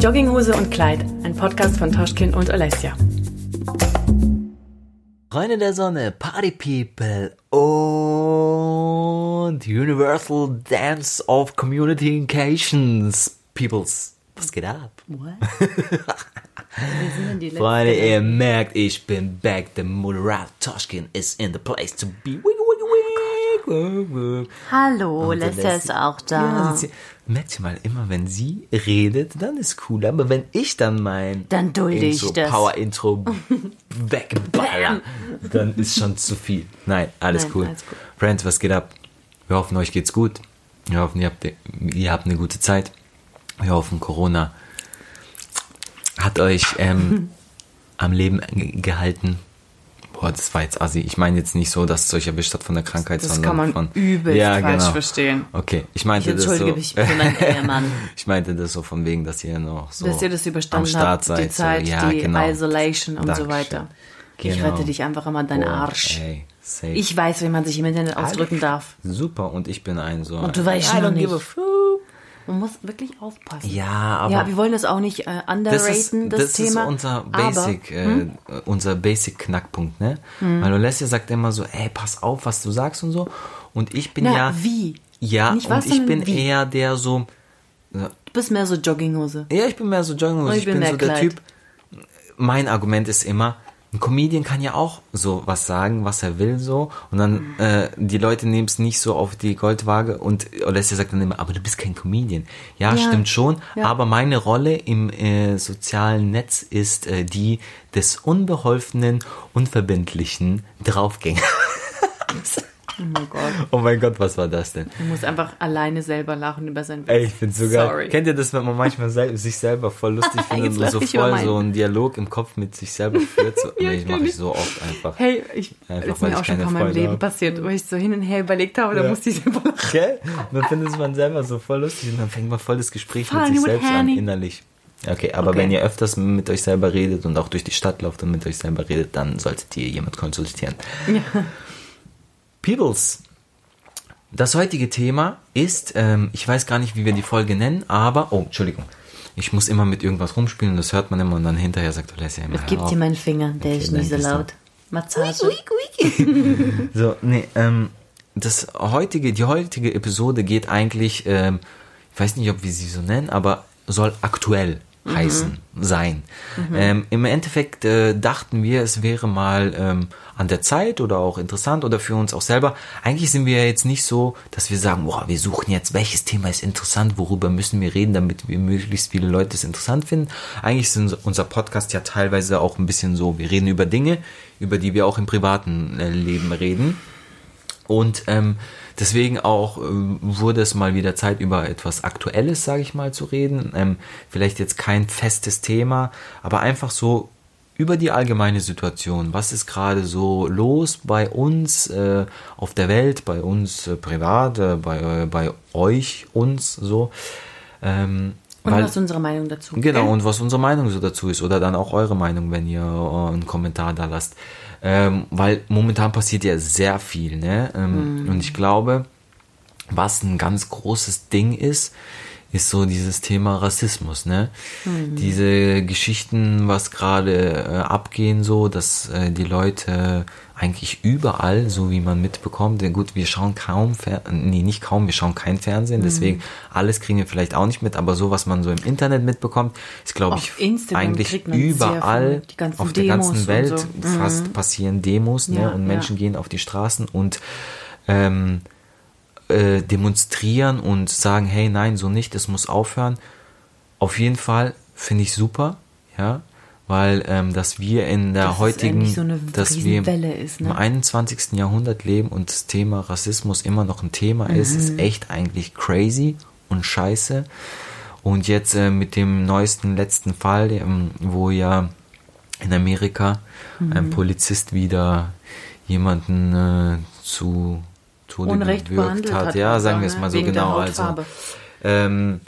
Jogginghose und Kleid, ein Podcast von Toschkin und Alessia. Freunde der Sonne, Party People und Universal Dance of Communications Peoples. Was geht ab? What? Freunde, ihr merkt, ich bin back. The Moderator Toschkin is in the place to be. Hallo, Leslie ist auch da. Ja, merkt ihr mal, immer wenn sie redet, dann ist cool. Aber wenn ich dann mein Dann dulde ich Intro, das. Power-Intro wegballer, dann ist schon zu viel. Nein, alles Nein, cool. alles cool. Friends, was geht ab? Wir hoffen, euch geht's gut. Wir hoffen, ihr habt, ihr habt eine gute Zeit. Wir hoffen, Corona hat euch ähm, am Leben ge- gehalten. Boah, das war jetzt assi. Ich meine jetzt nicht so, dass es euch erwischt hat von der Krankheit, Das sondern kann man von... übelst ja, falsch genau. verstehen. Okay, ich meinte Ich entschuldige das so. mich für meinen ich meinte das so von wegen, dass ihr noch so Dass ihr das am überstanden Start habt, seid. die Zeit, so. ja, die genau. Isolation und so Dankeschön. weiter. Ich Genau. rette dich einfach immer deinen Boah, Arsch. Ey. Ich weiß, wie man sich im Internet ausdrücken darf. Super, und ich bin ein so. Und du weißt I noch nicht. Man muss wirklich aufpassen. Ja, aber ja, wir wollen das auch nicht äh, das ist, underraten, das, das ist Thema. unser aber- hm? Basic, äh, unser Basic Knackpunkt, ne? Weil Alessia sagt immer so, ey, pass auf, was du sagst und so. Und ich bin Na, ja. wie? Ja, Nicht und was, ich bin wie. eher der so. Du bist mehr so Jogginghose. Ja, ich bin mehr so Jogginghose. Und Ich, ich bin bin so der Kleid. Typ. Mein Argument ist immer, ein Comedian kann ja auch so was sagen, was er will, so. Und dann, äh, die Leute nehmen es nicht so auf die Goldwaage und Alessia sagt dann immer, aber du bist kein Comedian. Ja, Ja. stimmt schon. Ja. Aber meine Rolle im äh, sozialen Netz ist äh, die des unbeholfenen, unverbindlichen Draufgängers. Oh mein Gott. oh mein Gott, was war das denn? Man muss einfach alleine selber lachen über sein Witz. Ey, ich find's sogar. Sorry. Kennt ihr das, wenn man manchmal sich selber voll lustig findet und so voll so einen Dialog im Kopf mit sich selber führt? So, Ja, nee, ich mache ich so oft einfach. Hey, ich, Einfach, das ist weil mir auch schon ein paar Mal im Leben habe. passiert, wo ich so hin und her überlegt habe, da Ja. musste ich selber lachen. Gell? Dann findet man selber so voll lustig und dann fängt man voll das Gespräch Funny mit sich selbst an, Hanny. innerlich. Okay, aber Okay. wenn ihr öfters mit euch selber redet und auch durch die Stadt lauft und mit euch selber redet, dann solltet ihr jemand konsultieren. Peoples, das heutige Thema ist, ähm, ich weiß gar nicht, wie wir die Folge nennen, aber, oh, Entschuldigung. Ich muss immer mit irgendwas rumspielen und das hört man immer und dann hinterher sagt Alessia immer, Ich gebe dir meinen Finger, der Okay, ist nicht so laut. Massage. So, nee, ähm, das heutige, die heutige Episode geht eigentlich, ähm, ich weiß nicht, ob wir sie so nennen, aber soll aktuell heißen, sein. Ähm, Im Endeffekt äh, dachten wir, es wäre mal ähm, an der Zeit oder auch interessant oder für uns auch selber. Eigentlich sind wir ja jetzt nicht so, dass wir sagen, boah, wir suchen jetzt, welches Thema ist interessant, worüber müssen wir reden, damit wir möglichst viele Leute es interessant finden. Eigentlich ist unser- unser Podcast ja teilweise auch ein bisschen so, wir reden über Dinge, über die wir auch im privaten äh, Leben reden. Und ähm, deswegen auch ähm, wurde es mal wieder Zeit, über etwas Aktuelles, sage ich mal, zu reden. Ähm, vielleicht jetzt kein festes Thema, aber einfach so über die allgemeine Situation. Was ist gerade so los bei uns äh, auf der Welt, bei uns äh, privat, äh, bei, äh, bei euch, uns so. Ähm, Und weil- was ist unsere Meinung dazu? Genau, gell? und was unsere Meinung so dazu ist oder dann auch eure Meinung, wenn ihr äh, einen Kommentar da lasst. Ähm, weil momentan passiert ja sehr viel, ne? Ähm, Und ich glaube, was ein ganz großes Ding ist, ist so dieses Thema Rassismus, ne? Diese Geschichten, was gerade äh, abgehen, so, dass äh, die Leute eigentlich überall, so wie man mitbekommt, denn gut, wir schauen kaum, Fer nee, nicht kaum, wir schauen kein Fernsehen, deswegen alles kriegen wir vielleicht auch nicht mit, aber so, was man so im Internet mitbekommt, ist, glaube ich, Instagram eigentlich überall auf der ganzen Welt so. Mhm. fast passieren Demos, ne? Ja, und ja. Menschen gehen auf die Straßen und ähm, äh, demonstrieren und sagen, hey, nein, so nicht, es muss aufhören. Auf jeden Fall finde ich super, ja, weil ähm, dass wir in der Dass es heutigen, so dass wir ist, ne? im 21. Jahrhundert leben und das Thema Rassismus immer noch ein Thema ist, Mhm. ist echt eigentlich crazy und scheiße. Und jetzt äh, mit dem neuesten letzten Fall, ähm, wo ja in Amerika Mhm. ein Polizist wieder jemanden äh, zu Tode Unrecht behandelt hat. hat, Ja, sagen wir es mal so genau. Also ähm,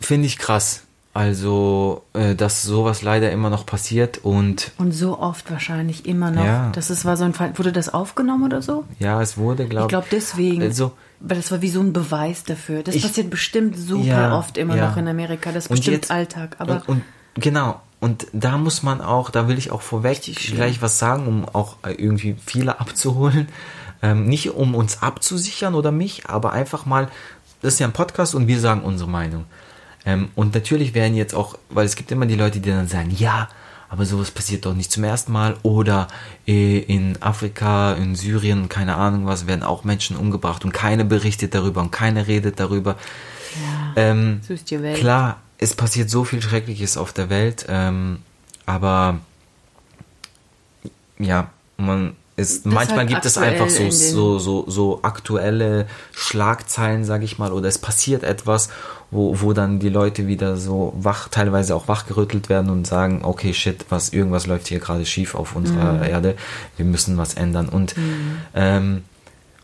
finde ich krass. Also, äh, dass sowas leider immer noch passiert und Und so oft wahrscheinlich immer noch. Ja. Das ist, war so ein Fall. Wurde das aufgenommen oder so? ja, es wurde, glaube Ich glaube deswegen. Also, weil das war wie so ein Beweis dafür. Das Ich- passiert bestimmt super Ja, oft immer ja. noch in Amerika. Das ist Und bestimmt jetzt- Alltag. Aber und, und genau, und da muss man auch, da will ich auch vorweg gleich was sagen, um auch äh, irgendwie viele abzuholen. Ähm, nicht um uns abzusichern oder mich, aber einfach mal, das ist ja ein Podcast und wir sagen unsere Meinung. Ähm, und natürlich werden jetzt auch, weil es gibt immer die Leute, die dann sagen, ja, aber sowas passiert doch nicht zum ersten Mal. Oder äh, in Afrika, in Syrien, keine Ahnung was, werden auch Menschen umgebracht und keiner berichtet darüber und keiner redet darüber. Ähm, so ist die Welt. Klar, es passiert so viel Schreckliches auf der Welt, ähm, aber ja, man Das manchmal halt gibt es einfach so, so, so, so aktuelle Schlagzeilen, sag ich mal, oder es passiert etwas, wo, wo dann die Leute wieder so wach, teilweise auch wachgerüttelt werden und sagen, okay, shit, was, irgendwas läuft hier gerade schief auf unserer Mhm. Erde, wir müssen was ändern. Und ähm,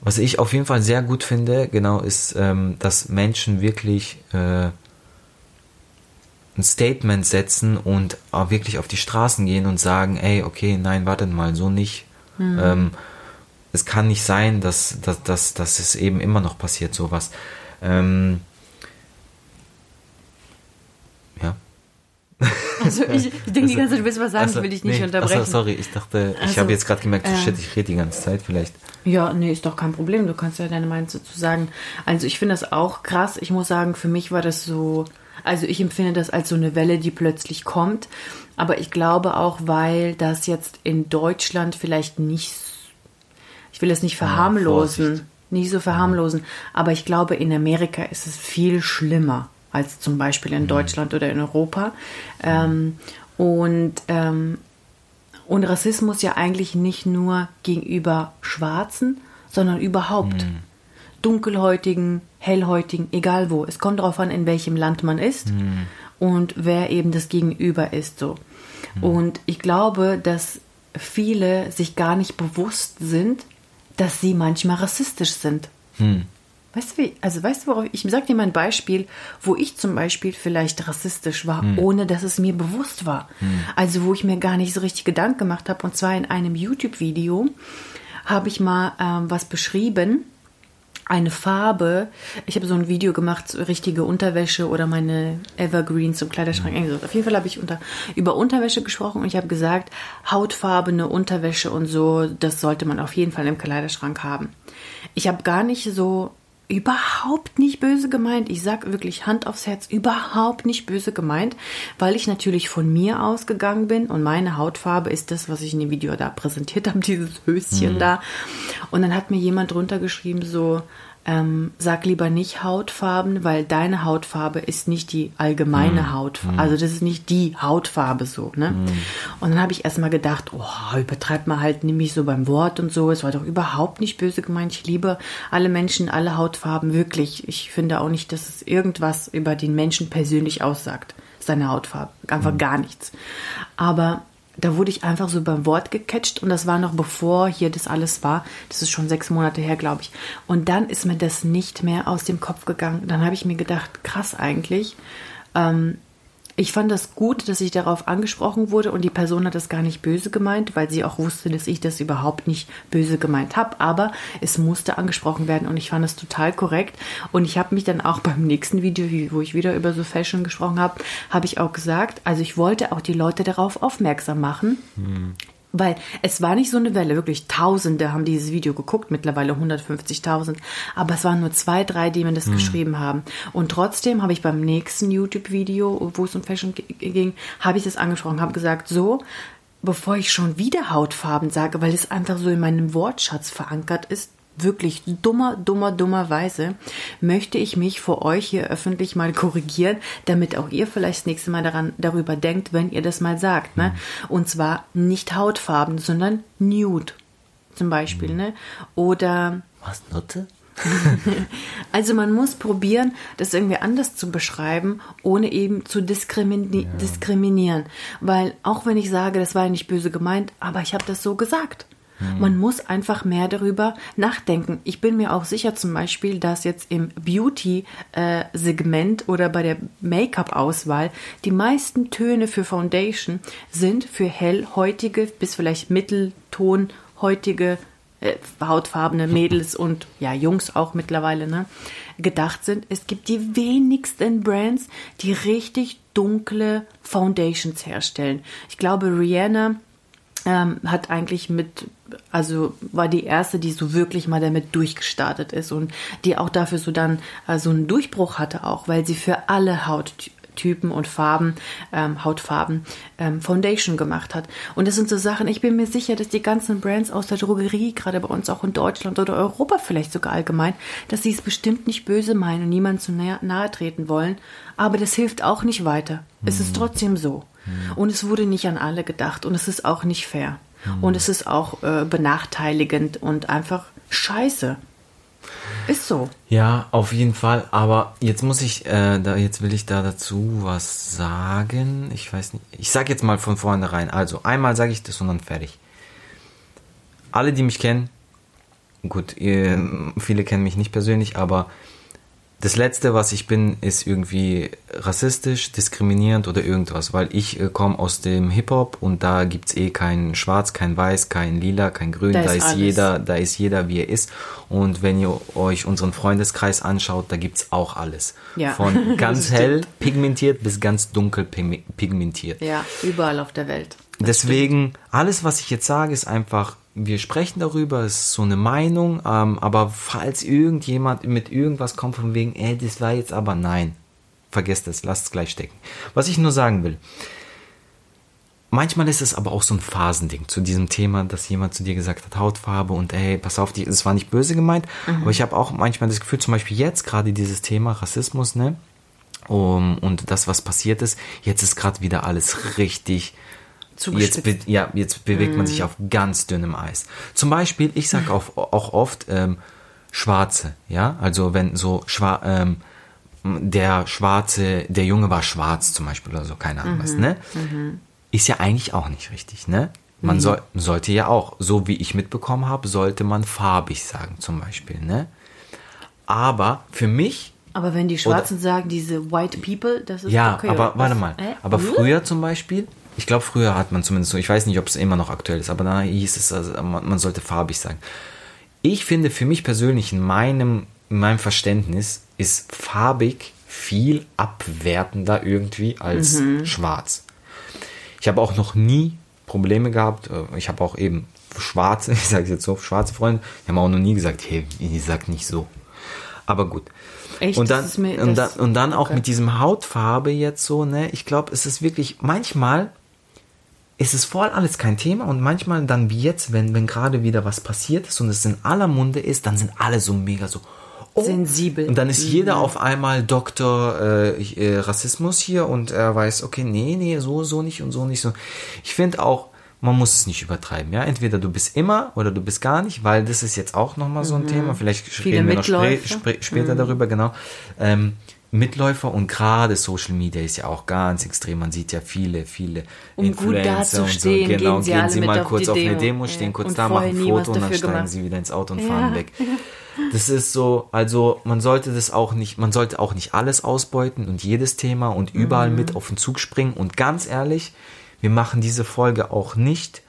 was ich auf jeden Fall sehr gut finde, genau, ist, ähm, dass Menschen wirklich äh, ein Statement setzen und auch wirklich auf die Straßen gehen und sagen, ey, okay, nein, wartet mal, so nicht. Ähm, es kann nicht sein, dass, dass, dass, dass es eben immer noch passiert, sowas. Ähm, ja. Also ich, ich denke die ganze Zeit, du willst was sagen, Also, ich will dich nicht nee, unterbrechen. Achso, sorry, ich dachte, ich Also, habe jetzt gerade gemerkt, äh, shit, ich rede die ganze Zeit vielleicht. Ja, nee, ist doch kein Problem. Du kannst ja deine Meinung dazu sagen. Also ich finde das auch krass. Ich muss sagen, für mich war das so, also ich empfinde das als so eine Welle, die plötzlich kommt. Aber ich glaube auch, weil das jetzt in Deutschland vielleicht nicht, ich will es nicht verharmlosen, Vorsicht. nicht so verharmlosen, aber ich glaube, in Amerika ist es viel schlimmer als zum Beispiel in Deutschland oder in Europa. Ähm, und ähm, und Rassismus ja eigentlich nicht nur gegenüber Schwarzen, sondern überhaupt. Dunkelhäutigen, Hellhäutigen, egal wo. Es kommt darauf an, in welchem Land man ist und wer eben das Gegenüber ist. So. Und ich glaube, dass viele sich gar nicht bewusst sind, dass sie manchmal rassistisch sind. Weißt du, wie, also weißt du, worauf ich sag dir mal ein Beispiel, wo ich zum Beispiel vielleicht rassistisch war, ohne dass es mir bewusst war. Also wo ich mir gar nicht so richtig Gedanken gemacht habe. Und zwar in einem YouTube-Video habe ich mal ähm, was beschrieben. Eine Farbe. Ich habe so ein Video gemacht, so richtige Unterwäsche oder meine Evergreens zum Kleiderschrank. eingesetzt. Auf jeden Fall habe ich unter, über Unterwäsche gesprochen und ich habe gesagt, hautfarbene Unterwäsche und so, das sollte man auf jeden Fall im Kleiderschrank haben. Ich habe gar nicht so überhaupt nicht böse gemeint. Ich sag wirklich Hand aufs Herz, überhaupt nicht böse gemeint, weil ich natürlich von mir ausgegangen bin und meine Hautfarbe ist das, was ich in dem Video da präsentiert habe, dieses Höschen da. Und dann hat mir jemand drunter geschrieben so, ähm, sag lieber nicht Hautfarben, weil deine Hautfarbe ist nicht die allgemeine Hautfarbe. Also das ist nicht die Hautfarbe so, ne? Und dann habe ich erstmal gedacht, oh, übertreibt mal halt, nimm mich so beim Wort und so. Es war doch überhaupt nicht böse gemeint. Ich liebe alle Menschen, alle Hautfarben, wirklich. Ich finde auch nicht, dass es irgendwas über den Menschen persönlich aussagt. Seine Hautfarbe. Einfach gar nichts. Aber da wurde ich einfach so beim Wort gecatcht und das war noch bevor hier das alles war. Das ist schon sechs Monate her, glaube ich. Und dann ist mir das nicht mehr aus dem Kopf gegangen. Dann habe ich mir gedacht, krass eigentlich. Ähm, ich fand das gut, dass ich darauf angesprochen wurde und die Person hat das gar nicht böse gemeint, weil sie auch wusste, dass ich das überhaupt nicht böse gemeint habe. Aber es musste angesprochen werden und ich fand das total korrekt. Und ich habe mich dann auch beim nächsten Video, wo ich wieder über so Fashion gesprochen habe, habe ich auch gesagt, also ich wollte auch die Leute darauf aufmerksam machen, weil es war nicht so eine Welle, wirklich Tausende haben dieses Video geguckt, mittlerweile 150.000, aber es waren nur zwei, drei, die mir das geschrieben haben. Und trotzdem habe ich beim nächsten YouTube-Video, wo es um Fashion ging, habe ich das angesprochen, habe gesagt, so, bevor ich schon wieder Hautfarben sage, weil es einfach so in meinem Wortschatz verankert ist, wirklich dummer, dummer, dummerweise möchte ich mich vor euch hier öffentlich mal korrigieren, damit auch ihr vielleicht das nächste Mal daran, darüber denkt, wenn ihr das mal sagt. Ne? Und zwar nicht Hautfarben, sondern Nude zum Beispiel. Ne? Oder Was, Nutte? also man muss probieren, das irgendwie anders zu beschreiben, ohne eben zu diskrimini diskriminieren. Weil auch wenn ich sage, das war ja nicht böse gemeint, aber ich habe das so gesagt. Man muss einfach mehr darüber nachdenken. Ich bin mir auch sicher zum Beispiel, dass jetzt im Beauty-Segment oder bei der Make-up-Auswahl die meisten Töne für Foundation sind für hellhäutige bis vielleicht mitteltonhäutige äh, hautfarbene Mädels und ja Jungs auch mittlerweile ne, gedacht sind. Es gibt die wenigsten Brands, die richtig dunkle Foundations herstellen. Ich glaube, Rihanna ähm, hat eigentlich mit, also war die erste, die so wirklich mal damit durchgestartet ist und die auch dafür so dann äh, so einen Durchbruch hatte auch, weil sie für alle Hauttypen und Farben, ähm, Hautfarben, ähm, Foundation gemacht hat. Und das sind so Sachen, ich bin mir sicher, dass die ganzen Brands aus der Drogerie, gerade bei uns auch in Deutschland oder Europa vielleicht sogar allgemein, dass sie es bestimmt nicht böse meinen und niemand zu nahe, nahe treten wollen. Aber das hilft auch nicht weiter. Mhm. Es ist mhm. trotzdem so. Mhm. Und es wurde nicht an alle gedacht und es ist auch nicht fair. Und es ist auch äh, benachteiligend und einfach scheiße. Ist so. Ja, auf jeden Fall. Aber jetzt muss ich, äh, da, jetzt will ich da dazu was sagen. Ich weiß nicht. Ich sage jetzt mal von vornherein. Also, einmal sage ich das und dann fertig. Alle, die mich kennen, gut, ihr, viele kennen mich nicht persönlich, aber das Letzte, was ich bin, ist irgendwie rassistisch, diskriminierend oder irgendwas, weil ich äh, komme aus dem Hip-Hop und da gibt es eh kein Schwarz, kein Weiß, kein Lila, kein Grün, da, da ist, jeder, da ist jeder, wie er ist. Und wenn ihr euch unseren Freundeskreis anschaut, da gibt es auch alles. Ja. Von ganz hell pigmentiert bis ganz dunkel pigmentiert. Ja, überall auf der Welt. Das Deswegen, stimmt. alles, was ich jetzt sage, ist einfach wir sprechen darüber, es ist so eine Meinung, ähm, aber falls irgendjemand mit irgendwas kommt von wegen, ey, das war jetzt aber nein, vergesst es, lasst es gleich stecken. Was ich nur sagen will, manchmal ist es aber auch so ein Phasending zu diesem Thema, dass jemand zu dir gesagt hat, Hautfarbe und ey, pass auf, es war nicht böse gemeint, mhm. aber ich habe auch manchmal das Gefühl, zum Beispiel jetzt gerade dieses Thema Rassismus, ne, um, und das, was passiert ist, jetzt ist gerade wieder alles richtig Jetzt, be ja, jetzt bewegt mm. man sich mhm. auf ganz dünnem Eis. Zum Beispiel, ich sage auch, auch oft ähm, Schwarze, ja, also wenn so schwa ähm, der Schwarze, der Junge war schwarz zum Beispiel oder so, keine Ahnung mhm. was, ne? Mhm. Ist ja eigentlich auch nicht richtig, ne? Man mhm. soll, sollte ja auch, so wie ich mitbekommen habe, sollte man farbig sagen zum Beispiel, ne? Aber für mich aber wenn die Schwarzen oder, sagen, diese White People, das ist ja, okay. Ja, aber warte mal. Äh? Aber früher zum Beispiel, ich glaube, früher hat man zumindest so, ich weiß nicht, ob es immer noch aktuell ist, aber da hieß es, also, man, sollte farbig sein. Ich finde für mich persönlich in meinem, in meinem Verständnis ist farbig viel abwertender irgendwie als mhm. schwarz. Ich habe auch noch nie Probleme gehabt. Äh, ich habe auch eben schwarze, ich sage jetzt so, schwarze Freunde, die haben auch noch nie gesagt, hey, ihr sagt nicht so. Aber gut. Echt? Und dann, mir, und dann, und dann auch okay. mit diesem Hautfarbe jetzt so, ne? Ich glaube, es ist wirklich, manchmal ist es voll alles kein Thema und manchmal dann wie jetzt, wenn, wenn gerade wieder was passiert ist und es in aller Munde ist, dann sind alle so mega so oh. sensibel. Und dann ist jeder mhm. auf einmal Doktor äh, äh, Rassismus hier und er weiß, okay, nee, nee, so, so nicht und so nicht so. Ich finde auch, man muss es nicht übertreiben, ja. Entweder du bist immer oder du bist gar nicht, weil das ist jetzt auch nochmal so ein mhm. Thema. Vielleicht Viele reden wir noch spä später mhm. darüber, genau. Ähm, Mitläufer und gerade Social Media ist ja auch ganz extrem. Man sieht ja viele, viele um Influencer und so. Genau, gehen Sie, gehen Sie mal kurz auf, eine Demo, stehen ja. kurz und da, machen ein Foto und dann steigen gemacht. Sie wieder ins Auto und ja. fahren weg. Das ist so, also man sollte das auch nicht, man sollte auch nicht alles ausbeuten und jedes Thema und überall mhm. mit auf den Zug springen. Und ganz ehrlich, wir machen diese Folge auch nicht,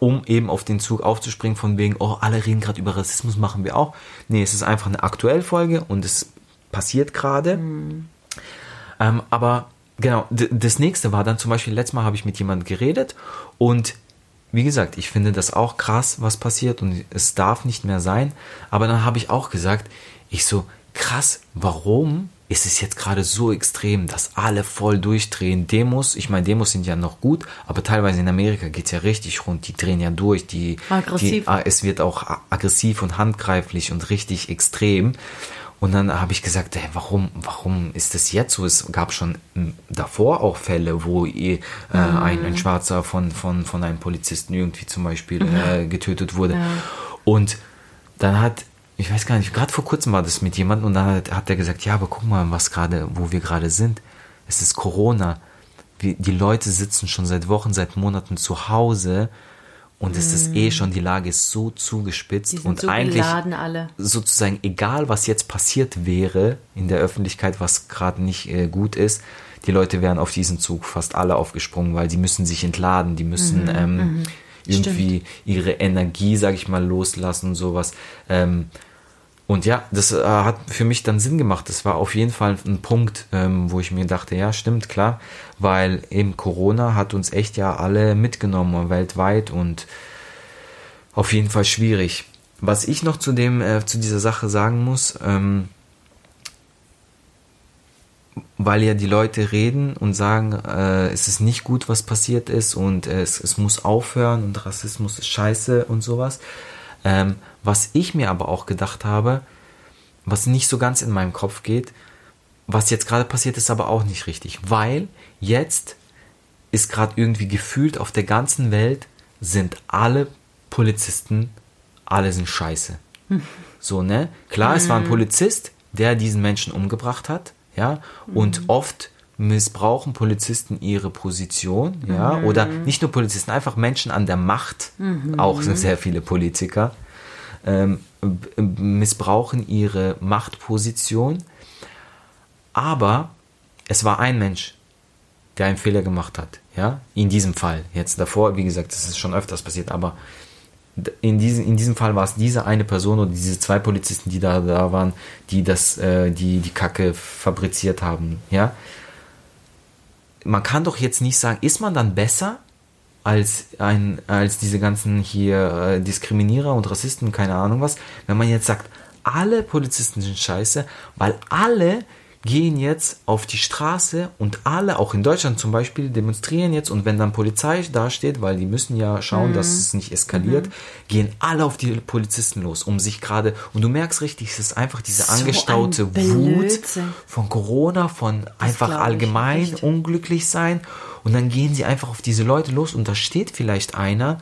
um eben auf den Zug aufzuspringen, von wegen, oh, alle reden gerade über Rassismus, machen wir auch. Nee, es ist einfach eine aktuelle Folge und es passiert gerade. Mhm. Ähm, aber genau, das nächste war dann zum Beispiel, letztes Mal habe ich mit jemandem geredet und wie gesagt, ich finde das auch krass, was passiert und es darf nicht mehr sein. Aber dann habe ich auch gesagt, ich so, krass, warum ist es jetzt gerade so extrem, dass alle voll durchdrehen? Demos, ich meine, Demos sind ja noch gut, aber teilweise in Amerika geht es ja richtig rund, die drehen ja durch, die, die, ah, es wird auch aggressiv und handgreiflich und richtig extrem. Und dann habe ich gesagt, hey, warum, warum ist das jetzt so? Es gab schon hm, davor auch Fälle, wo äh, mhm. ein, ein, Schwarzer von, von, von einem Polizisten irgendwie zum Beispiel mhm. äh, getötet wurde. Ja. Und dann hat, ich weiß gar nicht, gerade vor kurzem war das mit jemandem und dann hat, hat er gesagt, ja, aber guck mal, was gerade, wo wir gerade sind. Es ist Corona. Wir, die Leute sitzen schon seit Wochen, seit Monaten zu Hause Und es ist eh schon, die Lage ist so zugespitzt und so eigentlich sozusagen egal, was jetzt passiert wäre in der Öffentlichkeit, was gerade nicht äh, gut ist, die Leute wären auf diesen Zug fast alle aufgesprungen, weil die müssen sich entladen, die müssen ähm, irgendwie ihre Energie, sag ich mal, loslassen und sowas. Ähm, und ja, das äh, hat für mich dann Sinn gemacht. Das war auf jeden Fall ein Punkt, ähm, wo ich mir dachte, ja, stimmt, klar, weil eben Corona hat uns echt ja alle mitgenommen weltweit und auf jeden Fall schwierig. Was ich noch zu dem, äh, zu dieser Sache sagen muss, ähm, weil ja die Leute reden und sagen, äh, es ist nicht gut, was passiert ist und äh, es, es muss aufhören und Rassismus ist scheiße und sowas. Ähm, was ich mir aber auch gedacht habe, was nicht so ganz in meinem Kopf geht, was jetzt gerade passiert ist, aber auch nicht richtig, weil jetzt ist gerade irgendwie gefühlt auf der ganzen Welt sind alle Polizisten, alle sind scheiße. So, ne? Klar, es war ein Polizist, der diesen Menschen umgebracht hat, ja, und oft missbrauchen Polizisten ihre Position, ja, oder nicht nur Polizisten, einfach Menschen an der Macht, auch sind sehr viele Politiker, ähm, b- missbrauchen ihre Machtposition, aber es war ein Mensch, der einen Fehler gemacht hat, ja, in diesem Fall. Jetzt davor, wie gesagt, das ist schon öfters passiert, aber in diesem, in diesem Fall war es diese eine Person oder diese zwei Polizisten, die da, da waren, die das, äh, die, die Kacke fabriziert haben, ja. Man kann doch jetzt nicht sagen, ist man dann besser als ein, als diese ganzen hier äh, Diskriminierer und Rassisten, keine Ahnung was, wenn man jetzt sagt, alle Polizisten sind scheiße, weil alle gehen jetzt auf die Straße und alle, auch in Deutschland zum Beispiel, demonstrieren jetzt und wenn dann Polizei dasteht, weil die müssen ja schauen, dass es nicht eskaliert, gehen alle auf die Polizisten los, um sich gerade, und du merkst richtig, es ist einfach diese So ein angestaute Wut Blödsinn. von Corona, von einfach glaub ich, allgemein unglücklich sein. Und dann gehen sie einfach auf diese Leute los und da steht vielleicht einer,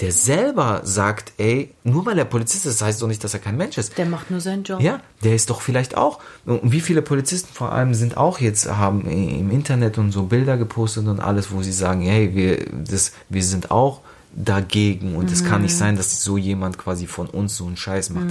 der selber sagt, ey, nur weil er Polizist ist, das heißt doch nicht, dass er kein Mensch ist. Der macht nur seinen Job. Ja, der ist doch vielleicht auch. Und wie viele Polizisten vor allem sind auch jetzt, haben im Internet und so Bilder gepostet und alles, wo sie sagen, hey, wir, das, wir sind auch dagegen und es kann nicht Mhm. sein, dass so jemand quasi von uns so einen Scheiß macht.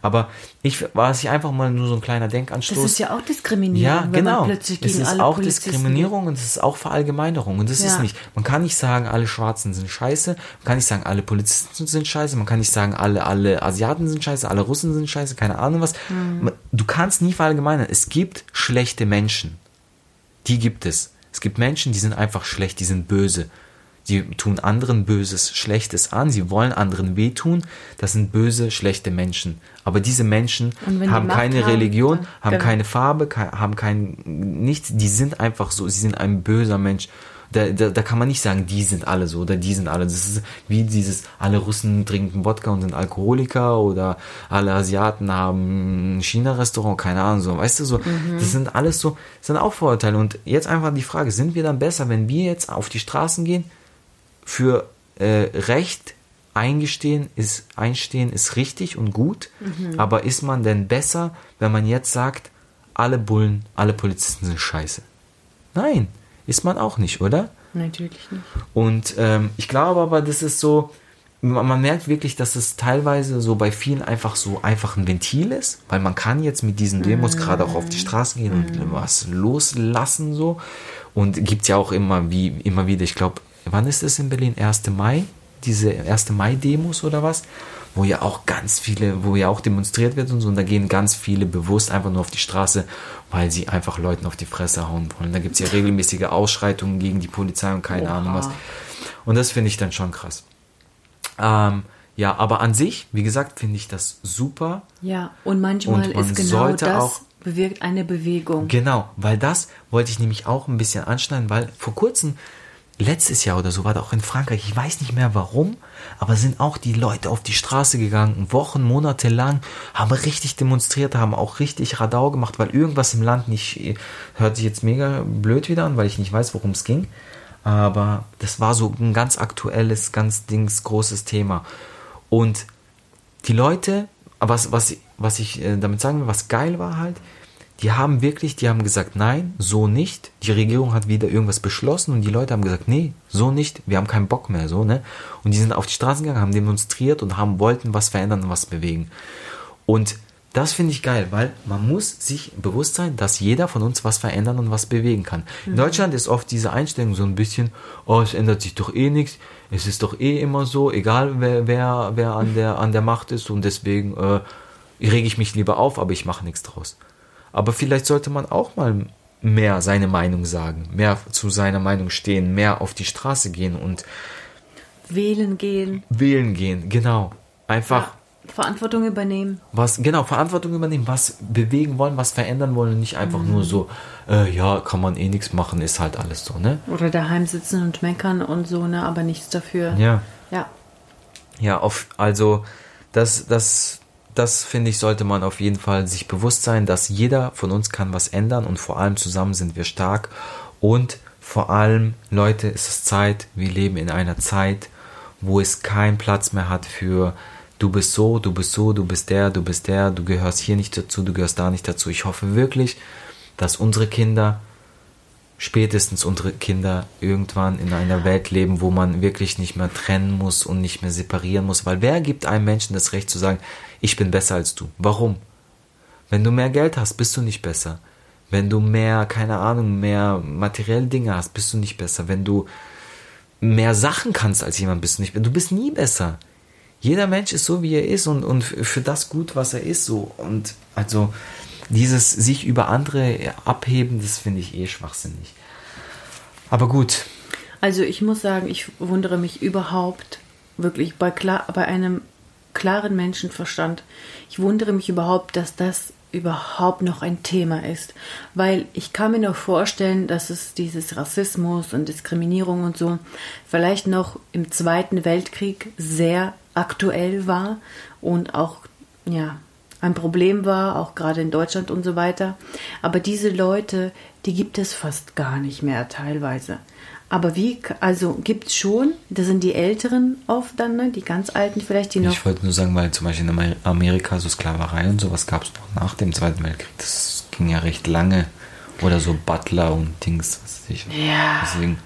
Aber ich war es einfach mal nur so ein kleiner Denkanstoß. Das ist ja auch Diskriminierung, Ja, genau. es ist alle auch Polizisten Diskriminierung und es ist auch Verallgemeinerung. Und das ist Ja. nicht, man kann nicht sagen, alle Schwarzen sind scheiße, man kann nicht sagen, alle Polizisten sind scheiße, man kann nicht sagen, alle, alle Asiaten sind scheiße, alle Russen sind scheiße, keine Ahnung was. Mhm. Du kannst nie verallgemeinern. Es gibt schlechte Menschen. Die gibt es. Es gibt Menschen, die sind einfach schlecht, die sind böse. Sie tun anderen Böses, Schlechtes an, sie wollen anderen wehtun. Das sind böse, schlechte Menschen. Aber diese Menschen die haben Macht keine haben, Religion, haben genau. keine Farbe, haben kein nichts. Die sind einfach so. Sie sind ein böser Mensch. Da, da, da kann man nicht sagen, die sind alle so oder die sind alle. Das ist wie dieses, alle Russen trinken Wodka und sind Alkoholiker oder alle Asiaten haben ein China-Restaurant, keine Ahnung, so. Weißt du, so, das sind alles so, das sind auch Vorurteile. Und jetzt einfach die Frage, sind wir dann besser, wenn wir jetzt auf die Straßen gehen, für äh, Recht eingestehen ist, einstehen ist richtig und gut, aber ist man denn besser, wenn man jetzt sagt, alle Bullen, alle Polizisten sind scheiße? Nein, ist man auch nicht, oder? Natürlich nicht. Und ähm, ich glaube aber, das ist so, man, man merkt wirklich, dass es teilweise so bei vielen einfach so einfach ein Ventil ist, weil man kann jetzt mit diesen Demos gerade auch auf die Straße gehen und was loslassen so. Und gibt's ja auch immer wie immer wieder, ich glaube, wann ist es in Berlin? 1. Mai? Diese 1. Mai-Demos oder was? Wo ja auch ganz viele, wo ja auch demonstriert wird und so, und da gehen ganz viele bewusst einfach nur auf die Straße, weil sie einfach Leuten auf die Fresse hauen wollen. Da gibt's ja regelmäßige Ausschreitungen gegen die Polizei und keine Oha. Ahnung was. Und das finde ich dann schon krass. Ähm, ja, aber an sich, wie gesagt, finde ich das super. Ja, und manchmal Und man ist genau das auch- bewirkt eine Bewegung. Genau, weil das wollte ich nämlich auch ein bisschen anschneiden, weil vor kurzem, letztes Jahr oder so, war da auch in Frankreich, ich weiß nicht mehr warum, aber sind auch die Leute auf die Straße gegangen, Wochen, Monate lang, haben richtig demonstriert, haben auch richtig Radau gemacht, weil irgendwas im Land nicht, hört sich jetzt mega blöd wieder an, weil ich nicht weiß, worum es ging. Aber das war so ein ganz aktuelles, ganz dings großes Thema. Und die Leute, was, was, was ich äh, damit sagen will, was geil war halt, die haben wirklich, die haben gesagt, nein, so nicht. Die Regierung hat wieder irgendwas beschlossen und die Leute haben gesagt, nee, so nicht, wir haben keinen Bock mehr, so, ne? Und die sind auf die Straßen gegangen, haben demonstriert und haben, wollten was verändern und was bewegen. Und das finde ich geil, weil man muss sich bewusst sein, dass jeder von uns was verändern und was bewegen kann. In Deutschland ist oft diese Einstellung so ein bisschen, oh, es ändert sich doch eh nichts, es ist doch eh immer so, egal wer, wer, wer an, der, an der Macht ist und deswegen äh, rege ich mich lieber auf, aber ich mache nichts draus. Aber vielleicht sollte man auch mal mehr seine Meinung sagen, mehr zu seiner Meinung stehen, mehr auf die Straße gehen und Wählen gehen, wählen gehen, genau. Einfach ja, Verantwortung übernehmen. was, genau, Verantwortung übernehmen, was bewegen wollen, was verändern wollen und nicht einfach nur so, äh, ja, kann man eh nichts machen, ist halt alles so, ne? Oder daheim sitzen und meckern und so, ne, aber nichts dafür. Ja. Ja. Ja, auf, also das, das, das finde ich, sollte man auf jeden Fall sich bewusst sein, dass jeder von uns kann was ändern und vor allem zusammen sind wir stark und vor allem, Leute, es ist Zeit, wir leben in einer Zeit, wo es keinen Platz mehr hat für du bist so, du bist so, du bist der, du bist der, du gehörst hier nicht dazu, du gehörst da nicht dazu. Ich hoffe wirklich, dass unsere Kinder, spätestens unsere Kinder, irgendwann in einer Welt leben, wo man wirklich nicht mehr trennen muss und nicht mehr separieren muss. Weil wer gibt einem Menschen das Recht zu sagen, ich bin besser als du? Warum? Wenn du mehr Geld hast, bist du nicht besser. Wenn du mehr, keine Ahnung, mehr materielle Dinge hast, bist du nicht besser. Wenn du mehr Sachen kannst als jemand, bist du nicht besser. Du bist nie besser. Jeder Mensch ist so, wie er ist und, und für das gut, was er ist, so. Und also dieses sich über andere abheben, das finde ich eh schwachsinnig. Aber gut, Also ich muss sagen, ich wundere mich überhaupt wirklich bei, klar, bei einem klaren Menschenverstand. Ich wundere mich überhaupt, dass das überhaupt noch ein Thema ist. Weil ich kann mir noch vorstellen, dass es dieses Rassismus und Diskriminierung und so vielleicht noch im Zweiten Weltkrieg sehr aktuell war und auch, ja, ein Problem war, auch gerade in Deutschland und so weiter. Aber diese Leute, die gibt es fast gar nicht mehr teilweise. Aber wie, also gibt es schon, das sind die Älteren oft dann, ne, die ganz Alten vielleicht, die noch. ich wollte nur sagen, weil zum Beispiel in Amer- Amerika so Sklaverei und sowas gab es noch nach dem Zweiten Weltkrieg. Das ging ja recht lange. Oder so Butler und Dings, was weiß ich. Ja. Deswegen,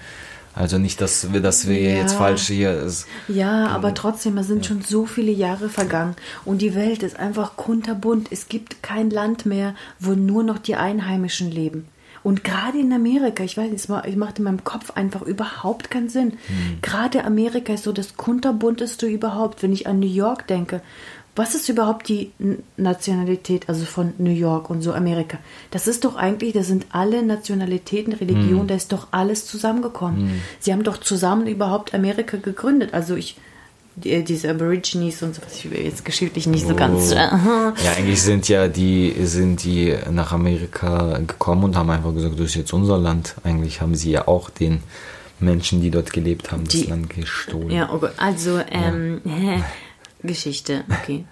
also nicht, dass wir, dass wir Ja. jetzt falsch hier ist. Ja, aber trotzdem, es sind schon so viele Jahre vergangen und die Welt ist einfach kunterbunt. Es gibt kein Land mehr, wo nur noch die Einheimischen leben. Und gerade in Amerika, ich weiß nicht, es ma- es macht in meinem Kopf einfach überhaupt keinen Sinn. Gerade Amerika ist so das kunterbunteste überhaupt, wenn ich an New York denke. Was ist überhaupt die Nationalität, also von New York und so Amerika? Das ist doch eigentlich, da sind alle Nationalitäten, Religionen, da ist doch alles zusammengekommen. Sie haben doch zusammen überhaupt Amerika gegründet. Also ich, die, diese Aborigines und so, was ich jetzt geschichtlich nicht so ganz. Oh. Ja, eigentlich sind ja die, sind die nach Amerika gekommen und haben einfach gesagt, das ist jetzt unser Land. Eigentlich haben sie ja auch den Menschen, die dort gelebt haben, das Die- Land gestohlen. Ja, also ähm, Geschichte. Okay.